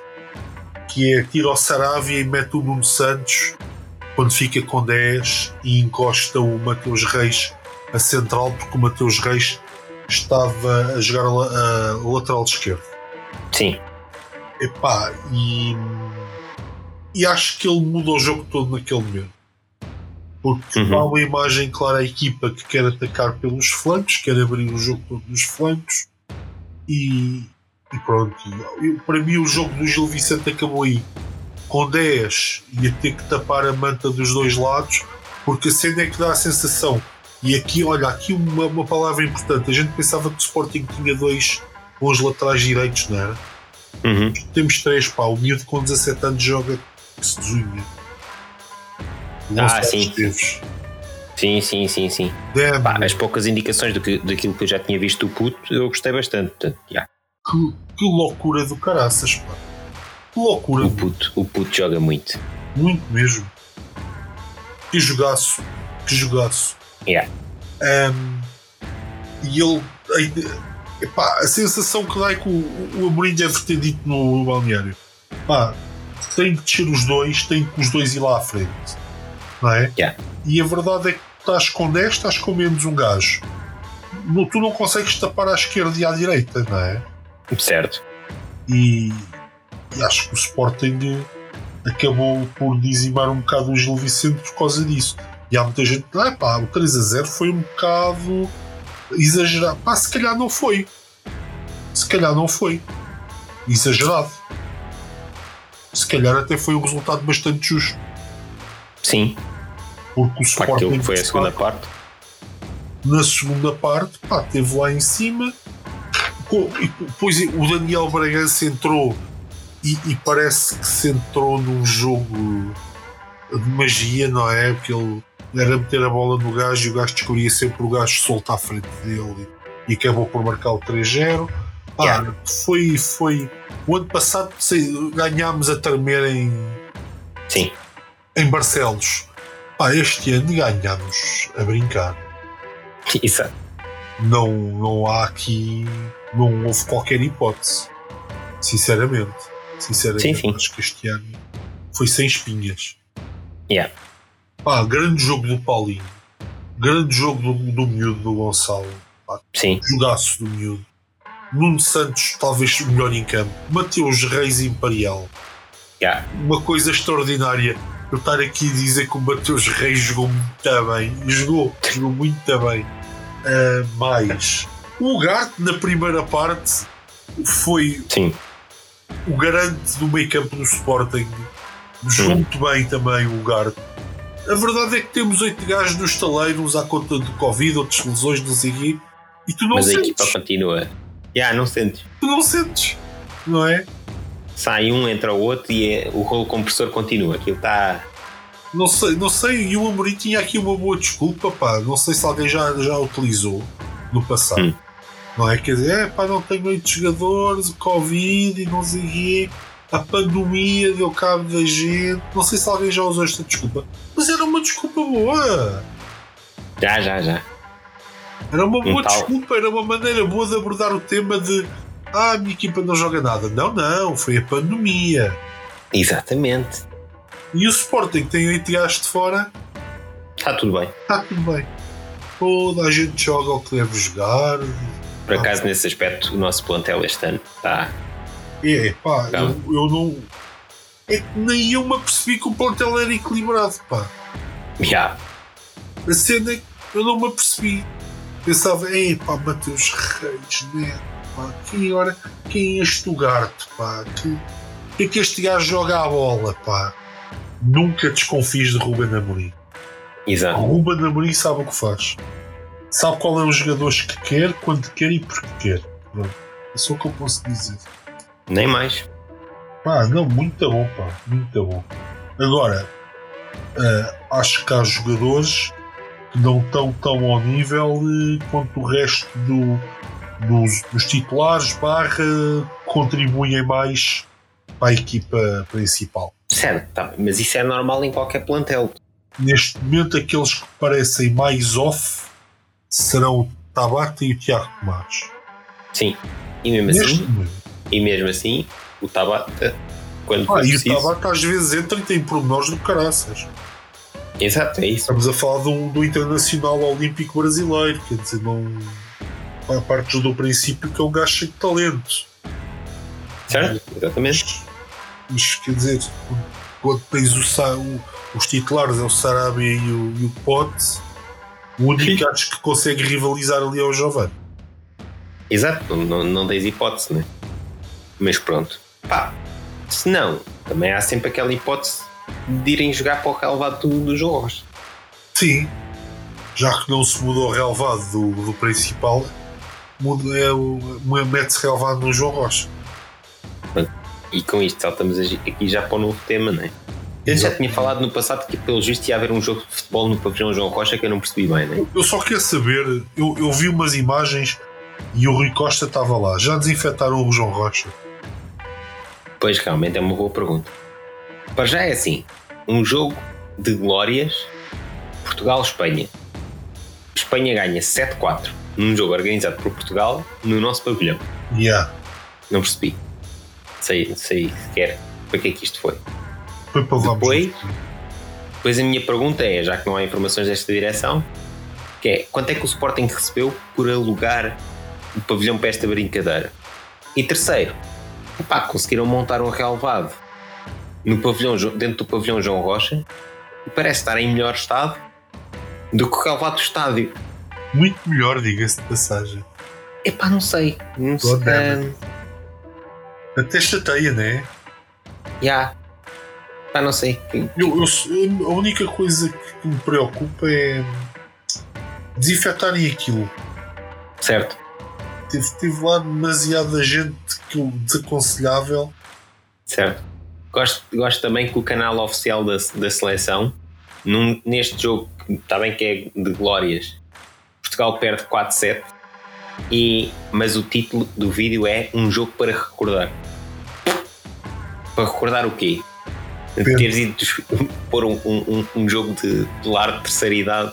que é tira o Saravia e mete o Nuno Santos quando fica com 10 e encosta o Mateus Reis a central porque o Mateus Reis estava a jogar a, a lateral esquerdo. Sim, Epá, e, e acho que ele muda o jogo todo naquele momento. Porque Uhum. dá uma imagem clara à equipa que quer atacar pelos flancos, quer abrir o jogo todo nos flancos e, e pronto. Eu- para mim, o jogo do Gil Vicente acabou aí. Com 10 ia ter que tapar a manta dos dois lados, porque a cena é que dá a sensação. E aqui, olha, aqui uma, uma palavra importante. A gente pensava que o Sporting tinha dois bons laterais direitos, não era? Uhum. Temos três, pá. O miúdo com 17 anos joga que se desunha. Ah, sim. Sim, sim, sim, sim. Damn, Pá, as poucas indicações do que, daquilo que eu já tinha visto do puto, eu gostei bastante. Portanto, yeah, que, que loucura do caraças, pá. Que loucura, o, puto, o puto joga muito. muito mesmo. Que jogaço, que jogaço. Yeah. Ahm, e ele. a- epá, a sensação que dá é que o, o Amorim deve ter dito no, balneário: pá, tem que descer os dois, tem que os dois ir lá à frente, não é? Yeah. E a verdade é que estás com 10, estás com menos um gajo. No- Tu não consegues tapar à esquerda e à direita, não é? Certo. E, e acho que o Sporting acabou por dizimar um bocado o Gil Vicente por causa disso. E há muita gente que ah, pá, o 3 a 0 foi um bocado exagerado. Pá, se calhar não foi. Se calhar não foi. Exagerado. Se calhar até foi um resultado bastante justo. Sim. Porque o Sporting aquilo que foi a segunda parte. na segunda parte, pá, teve lá em cima. Depois o Daniel Bragança entrou e, e parece que se entrou num jogo de magia, não é? Porque ele era meter a bola no gajo e o gajo descobria sempre o gajo solto à frente dele e acabou por marcar o 3-0. Pá, Yeah. foi, foi. O ano passado sei, ganhámos a tremer em, Sim. Em Barcelos. Pá, este ano ganhámos a brincar. Exato. não, não há aqui. Não houve qualquer hipótese. Sinceramente. Sinceramente, Sim, sim. acho que este ano foi sem espinhas. Yeah. Pá, grande jogo do Paulinho. Grande jogo do, do miúdo do Gonçalo. Pá, Sim. jogaço do miúdo. Nuno Santos, talvez o melhor em campo. Mateus Reis Imperial. Yeah. Uma coisa extraordinária. Eu estar aqui a dizer que o Mateus Reis jogou muito bem. E Jogou, jogou muito bem. Ah, mais. O Ugarte, na primeira parte, foi Sim. o garante do meio campo do Sporting. Jogou Hum. muito bem também o Ugarte. A verdade é que temos oito gajos nos taleiros à conta de Covid, outras lesões, não sei o quê. E tu não Mas a sentes. equipa continua. Yeah, não sentes. Tu não sentes. Não é? Sai um, entra o outro e é- o rolo compressor continua. Aquilo está. Não sei, não sei, e o Amorim tinha aqui uma boa desculpa, pá. Não sei se alguém já, já utilizou no passado. Hum. Não é? Quer dizer, é pá, não tenho oito jogadores, o Covid e não sei o quê, a pandemia deu cabo da gente. Não sei se alguém já usou esta desculpa, mas era uma desculpa boa. Já, já, já. Era uma boa Um desculpa, era uma maneira boa de abordar o tema de ah, a minha equipa não joga nada. Não, não, foi a pandemia. Exatamente. E o Sporting tem oito gajos de fora, Está tudo bem. está tudo bem. Toda a gente joga o que deve jogar. Por acaso, nesse aspecto, o nosso plantel este ano está. É, pá, eu, eu não. É que nem eu me apercebi que o plantel era equilibrado, pá. Já. A cena é que eu não me apercebi. Pensava, ei, pá, Mateus Reis, né? Pá, quem agora. Quem é este Ugarte, pá? Que, que é que este gajo joga a bola, pá? Nunca desconfies de Ruben Amorim. O Exato. Ruben Amorim sabe o que faz. Sabe qual é os jogadores que quer, quando quer e porque quer. Pronto. É só o que eu posso dizer. Nem mais. Pá, não, muito bom, pá, muito bom. Agora, eh, acho que há jogadores que não estão tão ao nível eh, quanto o resto do- dos, dos titulares, barra, contribuem mais para a equipa principal. Certo, tá, mas isso é normal em qualquer plantel. Neste momento, aqueles que parecem mais off serão o Tabata e o Tiago Tomás. Sim. E mesmo Neste assim, momento. e mesmo assim, o Tabata, quando Ah, e o preciso. Tabata às vezes entra e tem pormenores do caraças. Exato, é isso. Estamos a falar do, do Internacional Olímpico Brasileiro, quer dizer, não. A parte do princípio que é um gajo cheio de talento. Certo? Exatamente. Mas, quer dizer, quando tens o, o- os titulares é o Sarabia e o, e o Pote, o único Sim. acho que consegue rivalizar ali é o Giovanni. Exato, não, não, tens hipótese, né? Mas pronto. Pá, se não, também há sempre aquela hipótese de irem jogar para o relevado do, dos jogos. Sim, já que não se mudou o relevado do, do principal, é o, mete-se relevado no João Rocha. E com isto saltamos aqui já para o novo tema, não é? Eu já tinha falado no passado que, pelo visto, ia haver um jogo de futebol no pavilhão João Rocha que eu não percebi bem, né? Eu só queria saber, eu, eu vi umas imagens e o Rui Costa estava lá. Já desinfetaram o João Rocha? Pois, realmente é uma boa pergunta. Para já é assim: um jogo de glórias, Portugal-Espanha. Espanha ganha 7-4 num jogo organizado por Portugal no nosso pavilhão. Yeah. Não percebi. Sei, sei sequer para que é que isto foi. Foi para levar Depois, depois a minha pergunta é, já que não há informações desta direção, que é quanto é que o Sporting recebeu por alugar o pavilhão para esta brincadeira? E terceiro, epá, conseguiram montar um relevado no pavilhão, dentro do pavilhão João Rocha e parece estar em melhor estado do que o relevado do estádio. Muito melhor, diga-se de passagem. Epá, não sei. Não sei. damn Até chateia, não é? Já. Pá, não sei. Eu, eu- a única coisa que me preocupa é desinfetarem aquilo. Certo. Tive, tive lá demasiada gente que eu desaconselhável. Certo. Gosto, gosto também que o canal oficial da, da seleção, num- neste jogo, que está bem que é de glórias, Portugal perde 4-7, e, mas o título do vídeo é Um Jogo para Recordar. Para recordar o quê? De teres ido pôr um, um, um- jogo de, de lar de terceira idade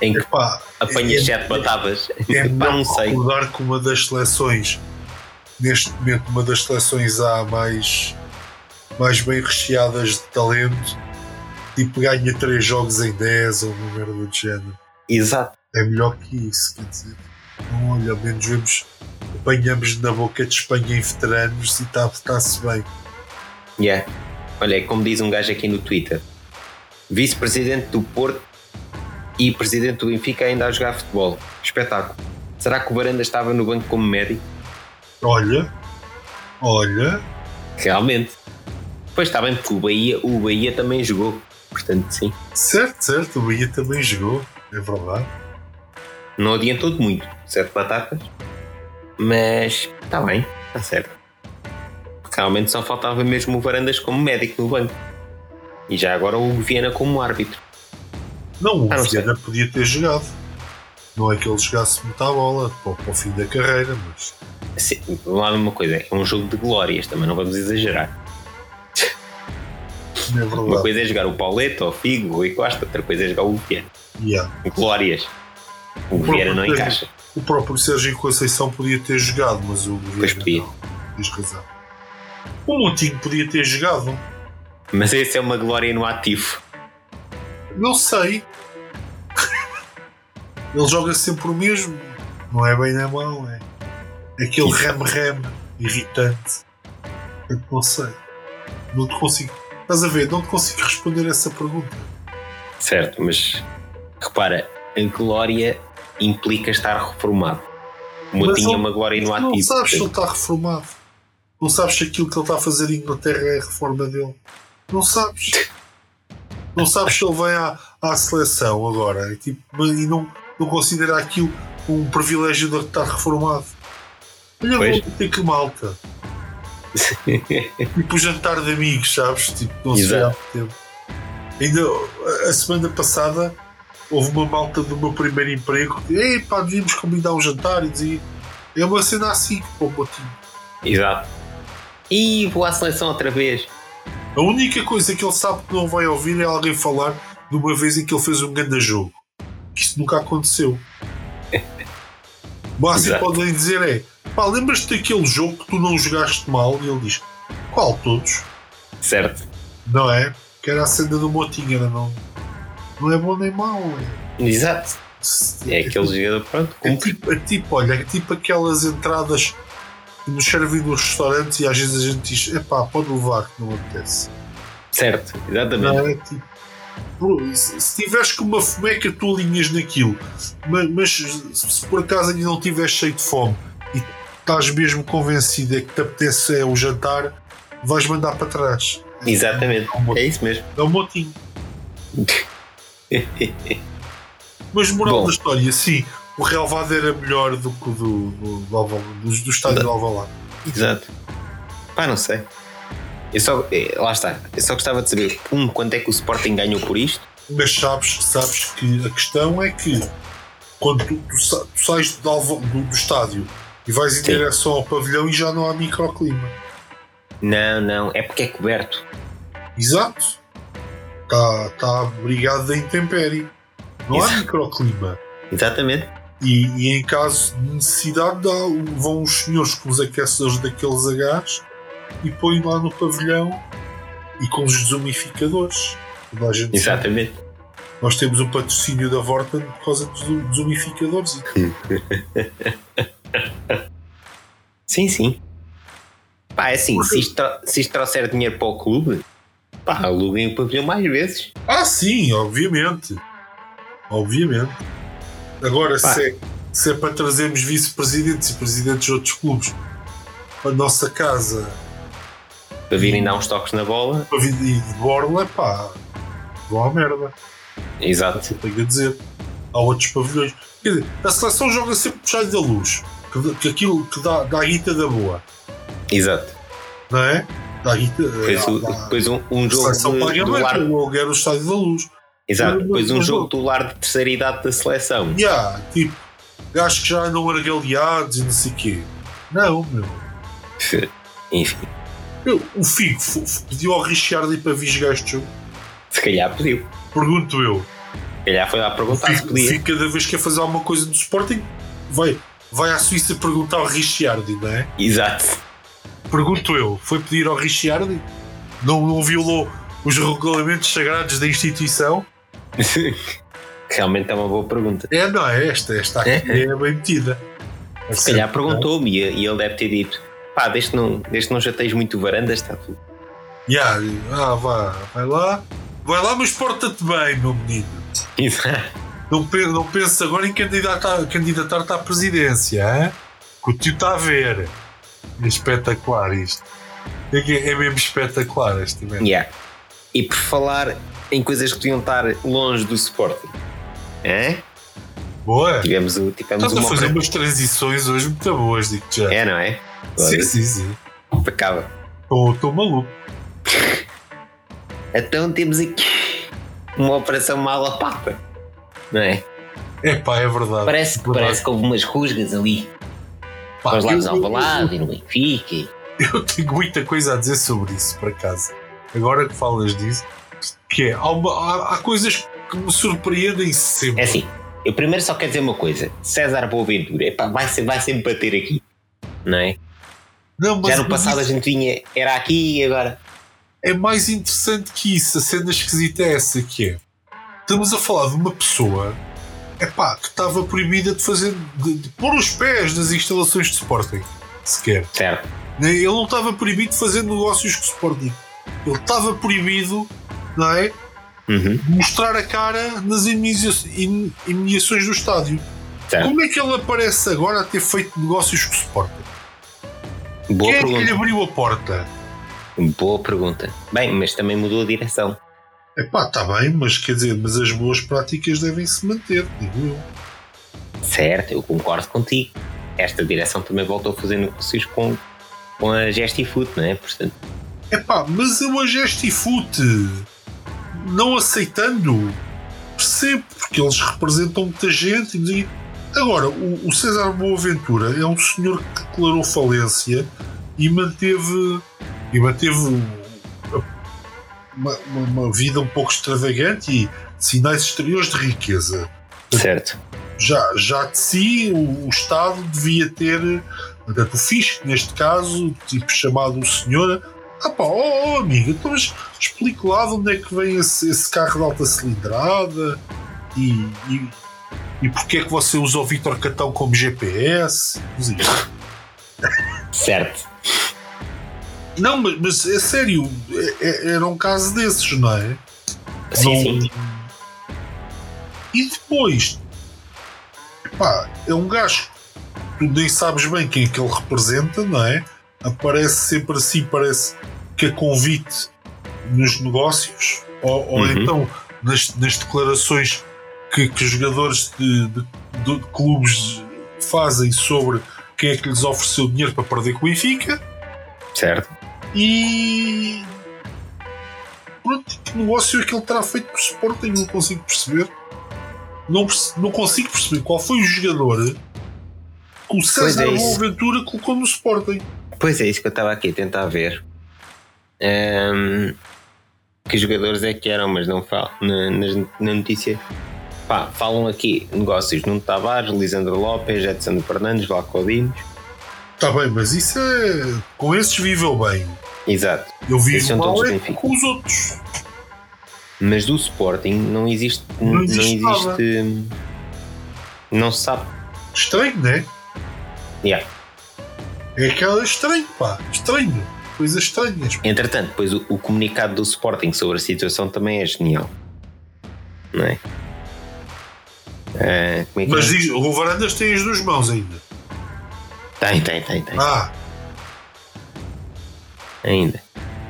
em que Epá, apanhas é- sete batatas. É melhor não sei. recordar que uma das seleções, neste momento, uma das seleções há mais, mais bem recheadas de talento, tipo ganha 3 jogos em 10 ou uma merda do género. Exato. É melhor que isso, quer dizer. Então, olha, ao menos vemos, apanhamos na boca de Espanha em veteranos e está-se bem. Yeah. Olha, é como diz um gajo aqui no Twitter: vice-presidente do Porto e presidente do Benfica ainda a jogar futebol. Espetáculo. Será que o Varanda estava no banco como médico? Olha, olha, Realmente. Pois está bem, porque o Bahia, o Bahia também jogou. Portanto, sim. certo, certo, o Bahia também jogou, é verdade. Não adiantou de muito. Sete batatas. Mas está bem, está certo. Realmente só faltava mesmo o Varandas como médico no banco. E já agora o Viena como árbitro. Não, o Ah, não sei. Viana podia ter jogado. Não é que ele jogasse muita bola para, para o fim da carreira, mas Sim, lá numa coisa, é um jogo de glórias, também não vamos exagerar. é Uma coisa é jogar o Pauleta, o Figo, o Costa, outra coisa é jogar o Viana. Yeah. Glórias. O próprio Vieira não encaixa. O próprio Sérgio Conceição podia ter jogado, mas o Pois Viana podia. não. Tens razão. O Montinho podia ter jogado. Mas esse é uma glória no ativo. Não sei. Ele joga sempre o mesmo. Não é bem na mão, é. Aquele rem-rem irritante. Eu não sei. Não te consigo. Estás a ver? Não te consigo responder essa pergunta. Certo, mas repara, a glória implica estar reformado. O Mas Motinho é ele- uma glória Não sabes se ele está reformado. Não sabes se aquilo que ele está a fazer em Inglaterra é a reforma dele. Não sabes. Não sabes se ele vem à, à seleção agora e, tipo, e não, não considera aquilo um privilégio de estar reformado. Olha, Pois. vou ter que malta. Tipo jantar de amigos, sabes? Tipo, não se vê há tempo. Ainda a semana passada houve uma malta do meu primeiro emprego que Ei pá, devíamos combinar um jantar e dizia é uma cena assim com o botinho. Exato. E vou à seleção outra vez. A única coisa que ele sabe que não vai ouvir é alguém falar de uma vez em que ele fez um grande jogo. Que Isso nunca aconteceu. O máximo que podem dizer é pá, lembras-te daquele jogo que tu não jogaste mal? E ele diz, qual todos? Certo. Não é? Que era a cena do Motinho, era não. Não é bom nem mau. É, Exato. É aquele jogador, pronto. é, tipo, é tipo, olha, é tipo aquelas entradas que nos servem nos restaurantes e às vezes a gente diz, epá, pode levar que não apetece. Certo, exatamente. Não é tipo. Se se tiveres com uma fomeca, tu alinhas naquilo, mas, mas se por acaso ainda não estiveres cheio de fome e estás mesmo convencido é que te apetece é o jantar, vais mandar para trás. Exatamente. É um. É isso mesmo. É um motinho. Mas moral Bom. da história, sim, o relvado era melhor do que o do, do, do, do, do estádio do Alvalade. Exato. Pá, não sei. Eu só, eh, lá está, eu só gostava de saber, um, quanto é que o Sporting ganhou por isto? Mas sabes, sabes que a questão é que quando tu, tu, sa- tu sais do, do- do estádio e vais em Sim. direção ao pavilhão e já não há microclima. Não, não, é porque é coberto. Exato. Está tá abrigado da intempérie. Não há Exato. microclima. Exatamente. E, e em caso de necessidade dá, vão os senhores com os aquecedores daqueles a gás e põem lá no pavilhão e com os desumificadores. Gente sabe. Exatamente. Nós temos o patrocínio da Vorten por causa dos desumificadores. Sim, sim. Pá, é assim, se isto, se isto trouxer dinheiro para o clube, pá, aluguem o pavilhão mais vezes. Ah, sim, obviamente. Obviamente. Agora, Pá. se é, se é para trazermos vice-presidentes e presidentes de outros clubes para a nossa casa Para virem dar uns toques na bola. para vir de de Borla, pá, vão à merda. Exato. Tenho a dizer. Há outros pavilhões. Quer dizer, a seleção joga sempre puxado da luz. Que, que aquilo que dá, dá a guita da boa. Exato. Não é? Dá a guita. Depois, o- um, um jogo paga do bem, lar. o aluguer o estádio da luz. Exato. Depois um jogo do lar de terceira idade da seleção. Yeah, tipo, gajos que já andam argalhados e não sei o quê. Não, meu. Enfim, Eu, o Figo pediu ao Richard para visgar este jogo. se calhar pediu. Pergunto eu. Se calhar foi lá perguntar se Figo, podia. Figo cada vez que quer fazer alguma coisa do Sporting, vai, vai à Suíça perguntar ao Richard, não é? Exato. Pergunto eu. Foi pedir ao Richard? Não, não violou os regulamentos sagrados da instituição? Realmente é uma boa pergunta. É, não, é esta. Esta aqui É, é, bem metida. É Se calhar perguntou-me e, ele deve ter dito: pá, desde que não, desde que não chateis muito varandas, está tudo. Yeah, ah, vá, vai lá. Vai lá, mas porta-te bem, meu menino. Não, não penses agora em candidatar- candidatar-te à presidência, hein? que o tio está a ver. É espetacular isto. É, é mesmo espetacular este evento. Yeah. E por falar em coisas que deviam estar longe do Sporting, é? Boa! tivemos, tivemos Estás a fazer umas transições hoje muito boas, digo-te já. É, não é? sim, sim, sim. Impecável. Estou maluco. Então temos aqui uma operação mala papa, não é? É pá, é verdade. Parece, Verdade. parece que houve umas rusgas ali, Pá, os lados eu- Alvalade e no Benfica. Eu tenho muita coisa a dizer sobre isso, por acaso. Agora que falas disso, que é, há, uma- há- há coisas que me surpreendem sempre. É assim, eu primeiro só quero dizer uma coisa: César Boaventura, epá, vai, ser, vai sempre bater aqui, não é? Não, mas- Já no mas passado a isso gente vinha, era aqui e agora. é mais interessante que isso. A cena esquisita é essa que é. Estamos a falar de uma pessoa epá, que estava proibida de fazer de, de pôr os pés nas instalações de Sporting, sequer. Certo. Ele não estava proibido de fazer negócios com o Sporting. Ele estava proibido, não é? Uhum. de mostrar a cara nas imediações do estádio. Certo. Como é que ele aparece agora a ter feito negócios com o Sporting? Boa Quem é que lhe pergunta. abriu a porta? Boa pergunta. Bem, mas também mudou a direção. Epá, está bem, mas quer dizer, mas as boas práticas devem se manter, digo eu. Certo, eu concordo contigo. Esta direção também voltou a fazer negócios com, com a Gestifoot, não é? Portanto, Epá, mas eu a Gestifute não aceitando, percebo, porque eles representam muita gente. e Agora, o, o César Boaventura é um senhor que declarou falência e manteve, e manteve uma, uma- vida um pouco extravagante e sinais exteriores de riqueza. certo. Já, já de si, o, o Estado devia ter, portanto, o fisco, neste caso, tipo chamado o senhor, ah pá, oh, oh amigo, então mas explique lá de onde é que vem esse, esse carro de alta cilindrada e, e, e porque é que você usa o Vitor Catão como GPS. Certo. Não, mas, mas é sério, é- é- era um caso desses, não é? Sim, Não- sim. E depois, pá, é um gajo que tu nem sabes bem quem é que ele representa, não é? Aparece sempre assim, parece que é convite nos negócios, ou, ou Uhum. então nas, nas declarações que, que os jogadores de, de- de clubes fazem sobre quem é que lhes ofereceu dinheiro para perder com o Benfica. Certo. E. Pronto, que negócio é que ele terá feito com o Sporting? Não consigo perceber. Não, não consigo perceber qual foi o jogador que o César é Boaventura colocou no Sporting. Pois é, isso que eu estava aqui a tentar ver. Um, que jogadores é que eram, mas não falam na, na, na notícia. Pá, falam aqui negócios Nuno Tavares, Lisandro Lopes, Edson Fernandes, Vlaco Dinos. Está bem, mas isso é. Com esses viveu bem. Exato. Eu vivo mal é com os outros. Mas do Sporting não existe. Não existe. Não, existe, não se sabe. Estranho, não é? Yeah. É aquela estranho, pá. Estranho. Coisas estranhas. Entretanto, depois o, o, comunicado do Sporting sobre a situação também é genial. Não é? Uh, é Mas é? diz, o Varandas tem as duas mãos ainda. Tem, tem, tem, tem. Ah. Ainda.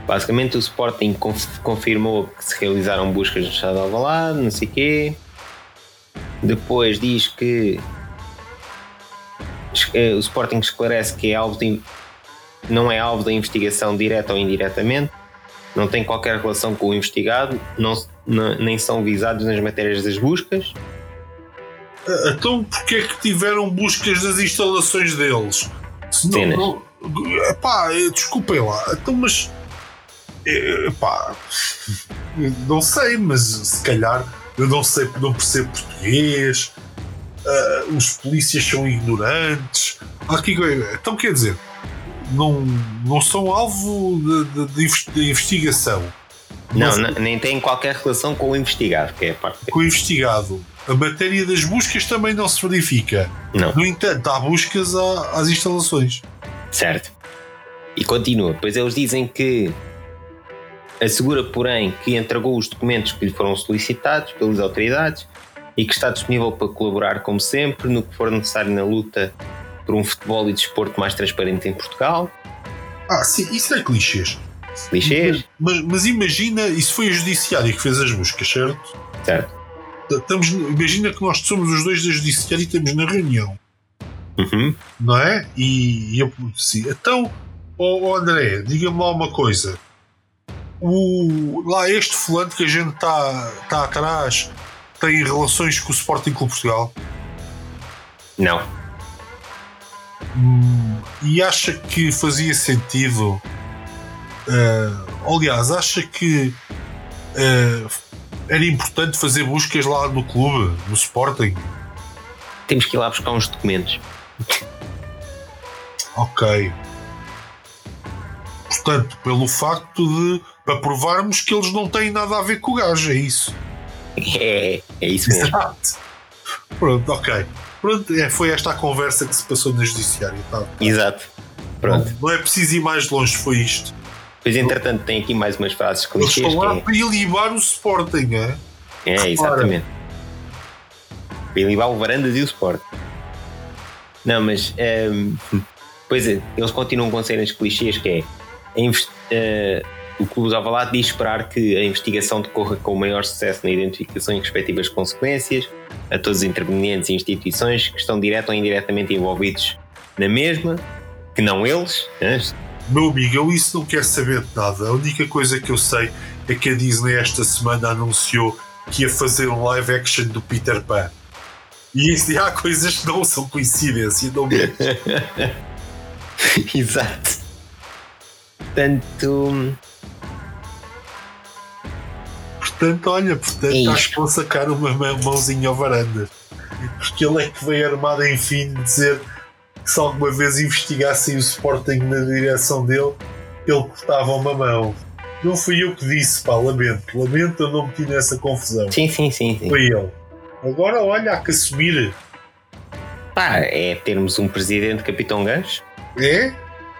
Basicamente o Sporting conf confirmou que se realizaram buscas no estado de Alvalade, não sei quê. Depois diz que eh, o Sporting esclarece que é alvo de, não é alvo da investigação direta ou indiretamente, não tem qualquer relação com o investigado, não, nem são visados nas matérias das buscas então porquê é que tiveram buscas das instalações deles? Senão, não, epá, eh, desculpem lá, então mas eh, epá, não sei, mas se calhar eu não sei, não percebo português, uh, os polícias são ignorantes. Aqui, então quer dizer, não, não são alvo de, de, de investigação. Não, nem tem qualquer relação com o investigado, que é a parte. Com o investigado a matéria das buscas também não se verifica. Não. No entanto, há buscas às instalações. Certo. E continua. Pois eles dizem que assegura, porém, que entregou os documentos que lhe foram solicitados pelas autoridades e que está disponível para colaborar, como sempre, no que for necessário na luta por um futebol e desporto mais transparente em Portugal. Ah, sim, isso é clichês. Clichês? Mas, mas imagina, isso foi a Judiciária que fez as buscas, certo? Certo estamos, imagina que nós somos os dois da judiciária e estamos na reunião. Uhum. Não é? E, eu disse, então, oh, oh André, diga-me lá uma coisa. O, lá este fulano que a gente está tá atrás tem relações com o Sporting Clube Portugal? Não. Hum, e acha que fazia sentido? Uh, aliás, acha que uh, era importante fazer buscas lá no clube, no Sporting. Temos que ir lá buscar uns documentos. ok. Portanto, pelo facto de. para provarmos que eles não têm nada a ver com o gajo, é isso. É, é isso mesmo. Exato. Pronto, ok. Pronto, é, foi esta a conversa que se passou no Judiciário. Tá? Exato. Pronto. Não, não é preciso ir mais longe, foi isto. Pois, entretanto, tem aqui mais umas frases clichês. Eles estão lá é... para ilibar o Sporting, é? É, exatamente. Para ilibar o Varandas e o Sporting. Não, mas. Um, ehm, pois é, eles continuam com cenas clichês que é. Uh, o Clube de Alvalade diz esperar que a investigação decorra com o maior sucesso na identificação e respectivas consequências a todos os intervenientes e instituições que estão direto ou indiretamente envolvidos na mesma, que não eles, né? Meu amigo, eu isso não quero saber de nada. A única coisa que eu sei é que a Disney esta semana anunciou que ia fazer um live action do Peter Pan. E isso, há coisas que não são coincidência, não mesmo. Exato. Portanto. Portanto, olha, portanto, é acho que vou sacar uma mãozinha ao varanda. Porque ele é que veio armado, enfim, dizer se alguma vez investigassem o Sporting na direção dele, ele cortava uma mão. Não fui eu que disse, pá, lamento. Lamento, eu não meti nessa confusão. Sim, sim, sim. sim. Foi ele. Agora, olha, há que assumir. Pá, é termos um presidente capitão gancho. É?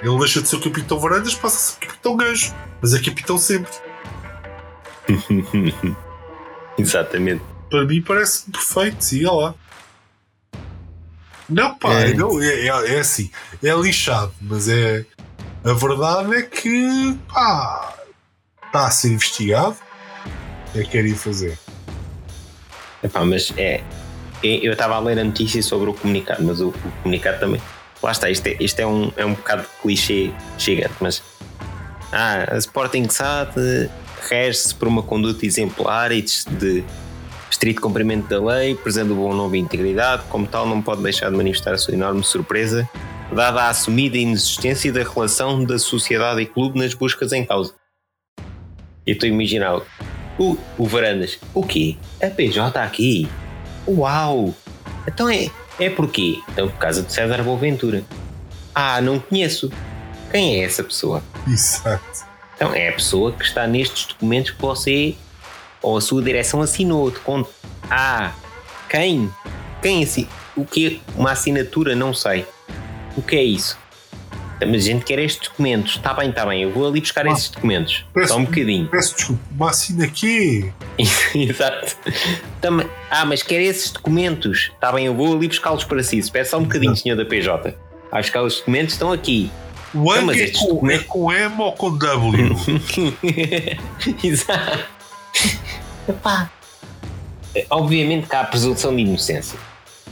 Ele deixa de ser o capitão Varandas, passa a ser o capitão gancho. Mas é capitão sempre. Exatamente. Para mim parece perfeito, siga lá. Não, pá, é. Não, é, é, é, assim, é lixado, mas é. A verdade é que, pá, está a ser investigado. É que querem fazer. Epá, mas é. Eu estava a ler a notícia sobre o comunicado, mas o, o comunicado também. Lá está, isto é, isto é, um, é um bocado de clichê gigante, mas Ah, a Sporting SAD rege-se por uma conduta exemplar e de, de estrito cumprimento da lei, presendo o bom nome e integridade, como tal não pode deixar de manifestar a sua enorme surpresa, dada a assumida inexistência da relação da sociedade e clube nas buscas em causa. Eu estou a imaginar o, o Varandas, o quê? A PJ aqui? Uau! Então é, é porquê? Então por causa de César Boaventura. Ah, não conheço. Quem é essa pessoa? Exato. Então é a pessoa que está nestes documentos que você ou a sua direção assinou. Te conto. Ah, quem? Quem assim? O que? Uma assinatura? Não sei. O que é isso? Mas a gente quer estes documentos. Está bem, está bem. Eu vou ali buscar Ah, esses documentos. peço- Só um bocadinho. Peço desculpa, uma assina aqui. Exato. Também- ah, mas quer esses documentos. Está bem, eu vou ali buscá-los para si. Espera só um bocadinho, senhor da PJ. Acho que os documentos estão aqui. O Então, é com, é documentos- com M ou com W? Exato. Epá. Obviamente que há a presunção de inocência.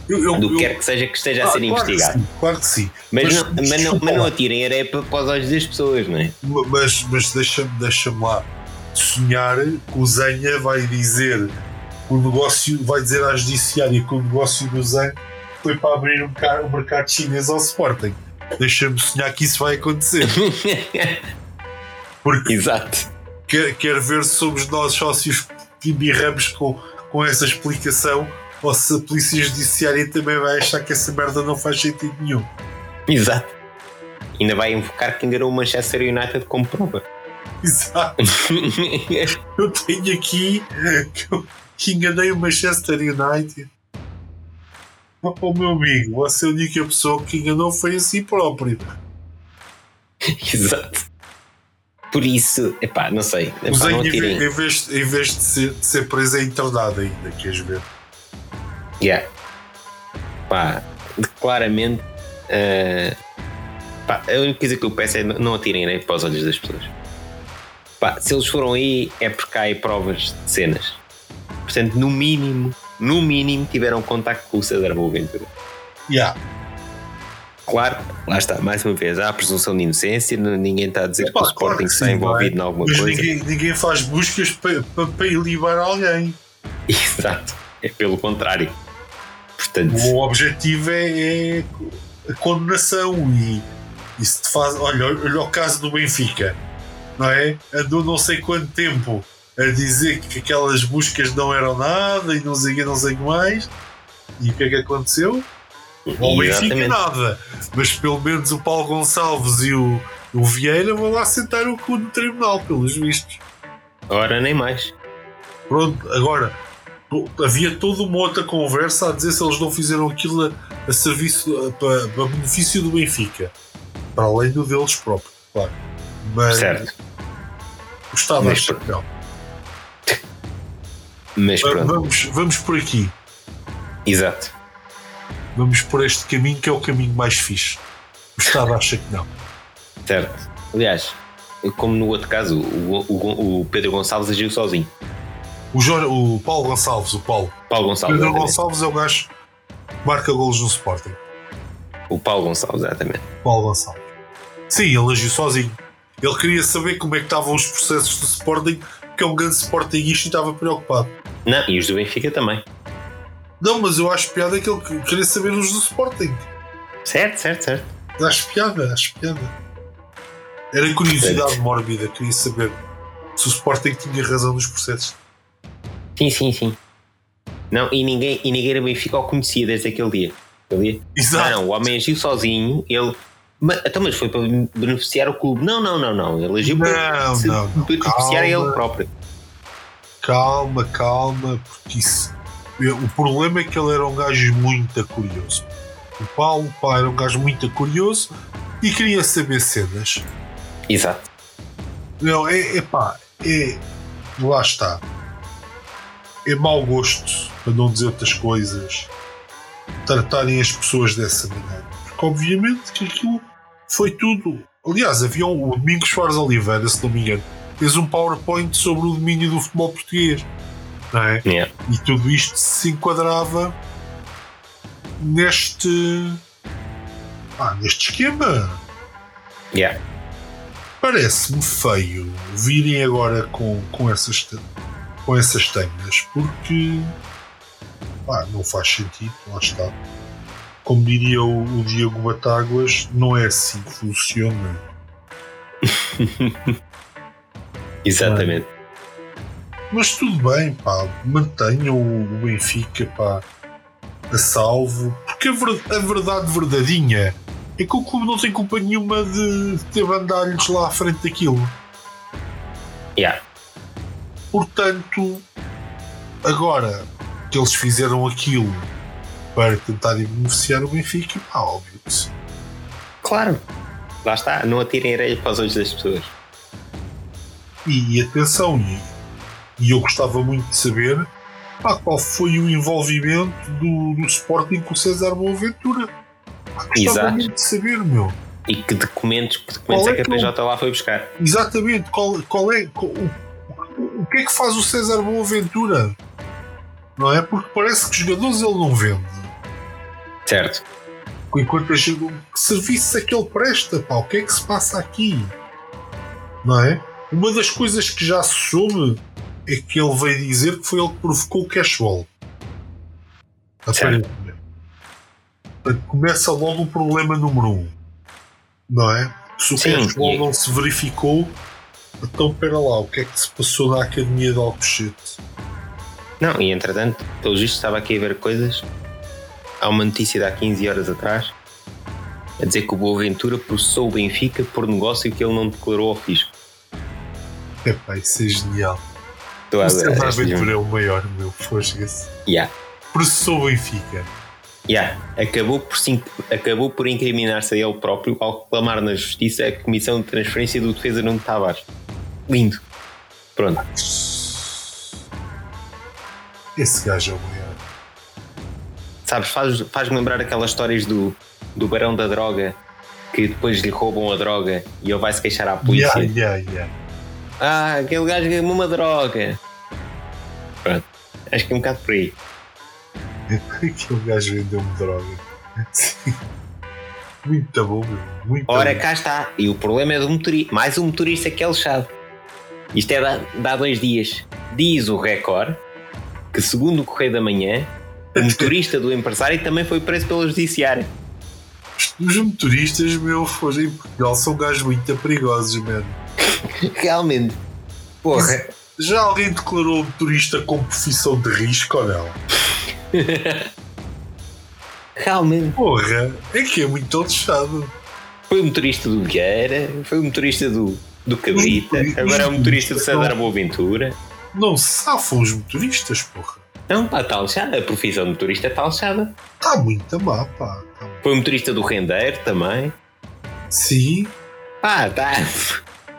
Eu, eu, Do que quer que seja que esteja a ser Ah, claro que investigado. sim, claro que sim. Mas, Mas- não, mas não, mas não atirem areia para os olhos das pessoas, não é? Mas, mas deixa-me deixa lá sonhar que o Zenha vai dizer o negócio, vai dizer à judiciária que o negócio do Zen foi para abrir um mercado, um mercado chinês ao Sporting. Deixa-me sonhar que isso vai acontecer. Porque Exato. Quer, quer ver se somos nós sócios que birramos com, com essa explicação ou se a polícia judiciária também vai achar que essa merda não faz sentido nenhum. Exato. Ainda vai invocar que enganou o Manchester United como prova. Exato. Eu tenho aqui que enganei o Manchester United. Oh, meu amigo, você é a única pessoa que enganou foi a si próprio. Exato. Por isso, epá, não sei. Epá, Zen, não em, vez, em vez- em vez de ser, de ser preso, é internado ainda, queres ver? Yeah. Pá, claramente. eh, pá, a única coisa que eu peço é não não atirem areia para os olhos das pessoas. Pá, se eles foram aí é porque há aí provas de cenas. Portanto, no mínimo, no mínimo, tiveram contacto com o César Boaventura. Yeah. Claro, lá está, mais uma vez, há a presunção de inocência, ninguém está a dizer Epá, que o Sporting claro que está sim, envolvido em alguma Mas coisa. ninguém, ninguém faz buscas para, para, para ilibar alguém. Exato, é pelo contrário. Portanto, O objetivo é, é a condenação e, e se te faz. Olha, olha o caso do Benfica, não é? Andou não sei quanto tempo a dizer que aquelas buscas não eram nada e não sei o que, não sei mais. E o que é que aconteceu? Ao Benfica exatamente. nada. Mas pelo menos o Paulo Gonçalves e o, o Vieira vão lá sentar o cu no tribunal, pelos vistos. Ora, nem mais. Pronto, agora havia toda uma outra conversa a dizer se eles não fizeram aquilo a, a serviço a, para, benefício do Benfica, para além do deles próprios, claro. Mas Certo. gostava Mas de chapéu. Mas pronto, Vamos, vamos por aqui, exato. Vamos por este caminho que é o caminho mais fixe. Gostava acha que não. Certo. Aliás, como no outro caso, o, o- o Pedro Gonçalves agiu sozinho. O, Jorge, o Paulo Gonçalves, o Paulo. Paulo Gonçalves, Pedro exatamente. Gonçalves é o gajo que marca golos no Sporting. O Paulo Gonçalves, exatamente. Paulo Gonçalves. Sim, ele agiu sozinho. Ele queria saber como é que estavam os processos do Sporting, que é um grande Sportingista e estava preocupado. Não, e os do Benfica também. Não, mas eu acho piada que ele queria saber os do Sporting. Certo, certo, certo. Acho piada, acho piada. Era curiosidade mórbida, queria saber se o Sporting tinha razão nos processos. Sim, sim, sim. Não, e ninguém, e ninguém era Benfica o conhecia desde aquele dia. Aquele dia. Ah, Exato. não, o homem agiu sozinho, ele. Mas, então, mas foi para beneficiar o clube. Não, não, não, não. Ele agiu Não, para se não, não. beneficiar a ele Calma. próprio. Calma, calma, porque isso. O problema é que ele era um gajo muito curioso. O Paulo, pá, era um gajo muito curioso e queria saber cenas. Exato. Não, é, é pá, é. Lá está. É mau gosto, para não dizer outras coisas, tratarem as pessoas dessa maneira. Porque, obviamente, que aquilo foi tudo. Aliás, havia o Domingos Soares Oliveira, se não me engano, fez um PowerPoint sobre o domínio do futebol português. Não é? Yeah. E tudo isto se enquadrava neste. Ah, neste esquema. Yeah. parece-me feio virem agora com, com, essas, com essas tenhas, porque não faz sentido, lá está. Como diria o, o Diego Batáguas, não é assim que funciona. Exatamente. Mas tudo bem, pá, mantenham o Benfica pá, a salvo, porque a, ver, a verdade verdadeinha é que o clube não tem culpa nenhuma de ter bandalhos lá à frente daquilo. Yeah. Portanto, agora que eles fizeram aquilo para tentarem beneficiar o Benfica, pá, óbvio que sim. Claro, lá está, não atirem areia para os olhos das pessoas. E, e atenção, e, eu gostava muito de saber pá, qual foi o envolvimento do, do Sporting com o César Boaventura. Pá, gostava Exato. muito de saber, meu. E que documentos, que documentos é é que a PJ lá foi buscar? Exatamente, qual, qual é. qual- o, o que é que faz o César Boaventura? Não é? Porque parece que os jogadores ele não vende. Certo. Enquanto gente, que serviço é que ele presta? Pá, o que é que se passa aqui? Não é? Uma das coisas que já se soube é que ele veio dizer que foi ele que provocou o cashball. Aparentemente. Portanto, começa logo o problema número um. Não é? Se o Sim, cashball e- não se verificou, então pera lá, o que é que se passou na Academia de Alcochete? Não, e entretanto, pelo visto estava aqui a ver coisas. Há uma notícia de há 15 horas atrás a dizer que o Boaventura processou o Benfica por negócio que ele não declarou ao fisco. Epá, isso é genial. A ver. César esta- Ventura é o maior, meu. Fosga-se. Yeah. Processou o Benfica. Yeah. Acabou, por, sim- acabou por incriminar-se a ele próprio ao reclamar na justiça a comissão de transferência do defesa Nuno Tavares. Lindo. Pronto. Esse gajo é o maior. Sabes, faz- faz-me lembrar aquelas histórias do, do Barão da Droga que depois lhe roubam a droga e ele vai se queixar à polícia. Yeah, yeah, yeah. Ah, aquele gajo ganhou uma droga. Pronto. Acho que é um bocado por aí. Aquele gajo vendeu-me droga. Sim. Muito bom, meu. Muito Ora, bom. cá está. E o problema é do motorista. Mais um motorista que é lixado. Isto é de há dois dias. Diz o Record que, segundo o Correio da Manhã, o motorista do empresário também foi preso pelo judiciário. Os motoristas, meu, em Portugal são gajos muito perigosos, mano. Realmente. Porra. Já alguém declarou o motorista como profissão de risco ou não? Realmente. Porra, é que é muito lixado. Foi o motorista do Vieira, foi o motorista do, do Cabrita, Os agora é o motorista do motoristas César não- Boaventura. Não se safam os motoristas, porra. Não, pá, está lixada. A profissão de motorista está lixada. Está muito má, pá. Tá Foi o motorista do Rendeiro também. Sim, Ah, tá.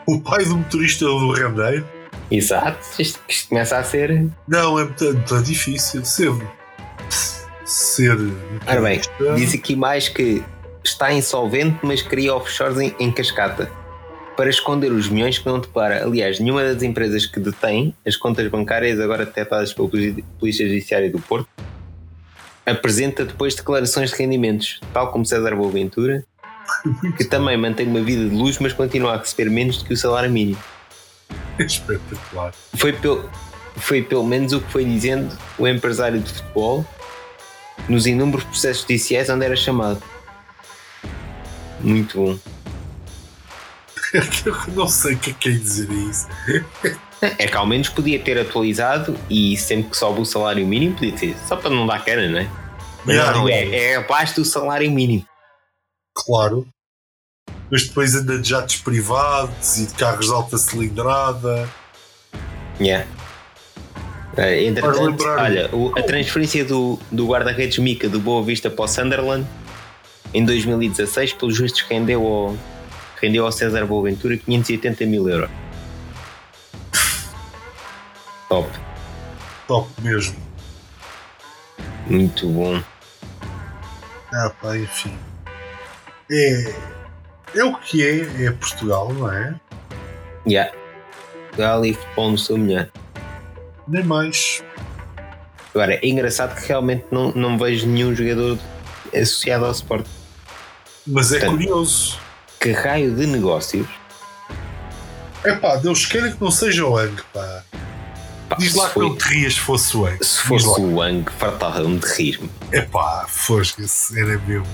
O pai do motorista do rendeiro. Exato. Isto, isto começa a ser. Não, é muito, muito difícil ser. Ser. Ora bem, diz aqui mais que está insolvente, mas cria offshores em, em cascata para esconder os milhões que não declara. Aliás, nenhuma das empresas que detém as contas bancárias agora detectadas pela Polícia Judiciária do Porto apresenta depois declarações de rendimentos, tal como César Boaventura, que também mantém uma vida de luz, mas continua a receber menos do que o salário mínimo. Espetacular. Foi, pel, foi pelo menos o que foi dizendo o empresário de futebol nos inúmeros processos judiciais onde era chamado. Muito bom. Eu não sei o que é que é dizer isso. É que ao menos podia ter atualizado e sempre que sobe o salário mínimo podia ter, só para não dar cara, não é? Mas Yeah, não, yeah. é, é abaixo do salário mínimo. Claro. Mas depois anda de jatos privados e de carros de alta cilindrada. Yeah. Eh, entretanto, olha, o- a transferência do, do guarda-redes Mica do Boa Vista para o Sunderland em 2016, pelos vistos, rendeu ao, rendeu ao César Boaventura 580 mil euros. Top, Top mesmo. muito bom. Ah, pá, enfim. É. É o que é, é Portugal, não é? Yeah. Portugal e futebol no seu melhor. Nem mais. Agora, é engraçado que realmente não, não vejo nenhum jogador associado ao Sport. Mas é Portanto, curioso. Que raio de negócios É pá, Deus queira que não seja o Ang, pá. Pá, Diz lá que foi- não te rias se fosse o Ang. Se fosse o Wang, fartava-me de rir-me. É pá, fosga-se, era mesmo.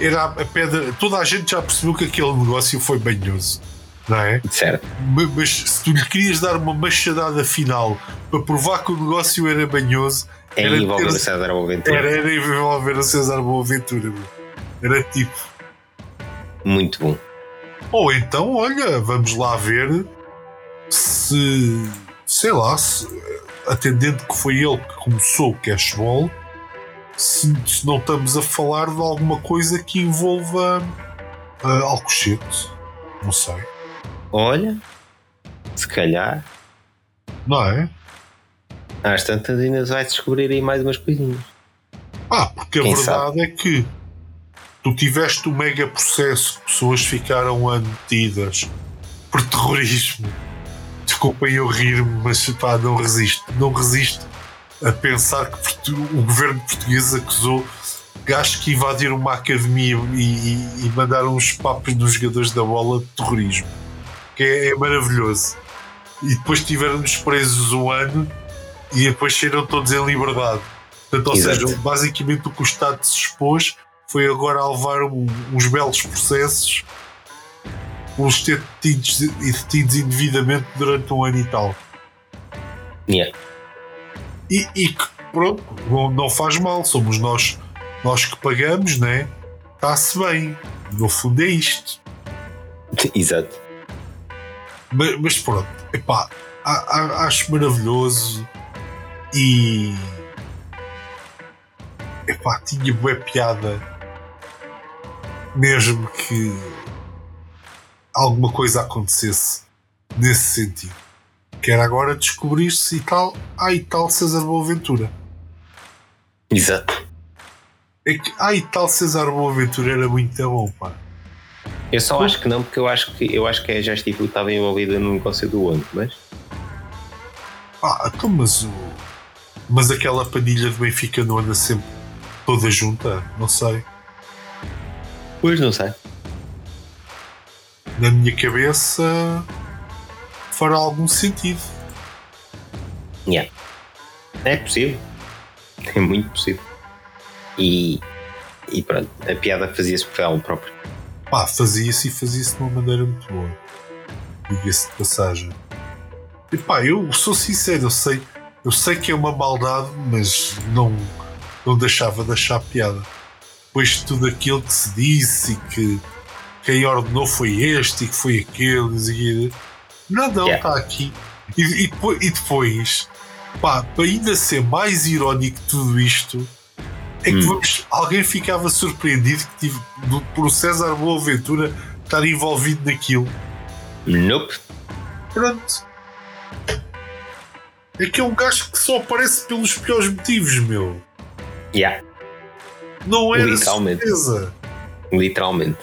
Era a pedra. Toda a gente já percebeu que aquele negócio foi banhoso, não é? Certo? Ma- Mas se tu lhe querias dar uma machadada final para provar que o negócio era banhoso, É Era envolver ter- o César Boaventura. era, era envolver o César Boaventura. Era tipo. Muito bom. Ou então, olha, vamos lá ver se. Sei lá, se, atendendo que foi ele que começou o cashball, se, se não estamos a falar de alguma coisa que envolva ah, Alcochete. Não sei. Olha, se calhar, Não é? às tantas ainda vai descobrir aí mais umas coisinhas. Ah, porque a Quem verdade é que tu tiveste um mega processo que pessoas ficaram admitidas por terrorismo. Desculpem eu rir-me, mas pá, não resisto. Não resisto a pensar que o governo português acusou gajos que invadiram uma academia e, e- e mandaram uns papos nos jogadores da bola de terrorismo. Que é, é maravilhoso. E depois tiveram-nos presos um ano e depois saíram todos em liberdade. Portanto, ou Exato. seja, basicamente o que o Estado se expôs foi agora a levar um- uns belos processos pelos ter detidos detidos indevidamente durante um ano e tal. Yeah. E, e que, pronto, não, faz mal, somos nós, nós que pagamos, né? Está-se bem. No fundo é isto. Exato. Mas, mas pronto, epá, acho maravilhoso e epá, tinha boa piada mesmo que alguma coisa acontecesse nesse sentido. Quer agora descobrir-se e tal, e tal César Boaventura. Exato. É que, e tal César Boaventura era muito bom, pá. Eu só acho que não, porque eu acho que eu acho que a Justifico estava envolvida no negócio do Wang, mas Ah, então, mas o. Mas aquela panilha de Benfica não anda sempre toda junta? Não sei. pois não sei. Na minha cabeça fará algum sentido. Yeah. É possível. É muito possível. E, e pronto, a piada fazia-se por ela própria. Pá, fazia-se e fazia-se de uma maneira muito boa. Diga-se de passagem. E pá, eu sou sincero, eu sei, eu sei que é uma maldade, mas não, não deixava de achar piada. Depois de tudo aquilo que se disse e que quem ordenou foi este e que foi aquele, e quê. não, não, está Yeah. aqui. E, e depois, e depois, pá, para ainda ser mais irónico tudo isto, é que Hum. vamos, alguém ficava surpreendido que tive, do, por o César Boaventura estar envolvido naquilo. Nope. Pronto. É que é um gajo que só aparece pelos piores motivos, meu. Yeah. Não era Literalmente. surpresa. Literalmente.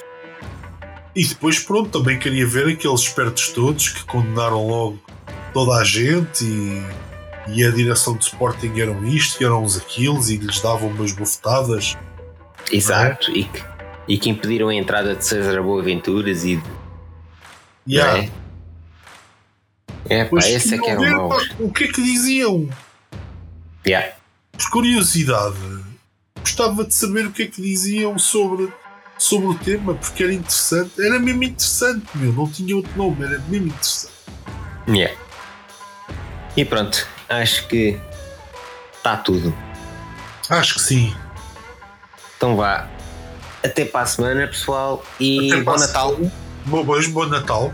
E depois, pronto, também queria ver aqueles espertos todos que condenaram logo toda a gente e, e a direção de Sporting eram isto e eram os aqueles e lhes davam umas bofetadas. Exato. E, que, e que impediram a entrada de César Boaventuras e. E há- É, é pá, esse é que era o O que é que diziam? Yeah. Por curiosidade, gostava de saber o que é que diziam sobre, sobre o tema, porque era interessante. Era mesmo interessante, meu. Não tinha outro nome, era mesmo interessante. Yeah. E pronto, acho que está tudo. Acho que sim. Então vá. Até para a semana, pessoal. E Até bom Natal. Bom bom Natal.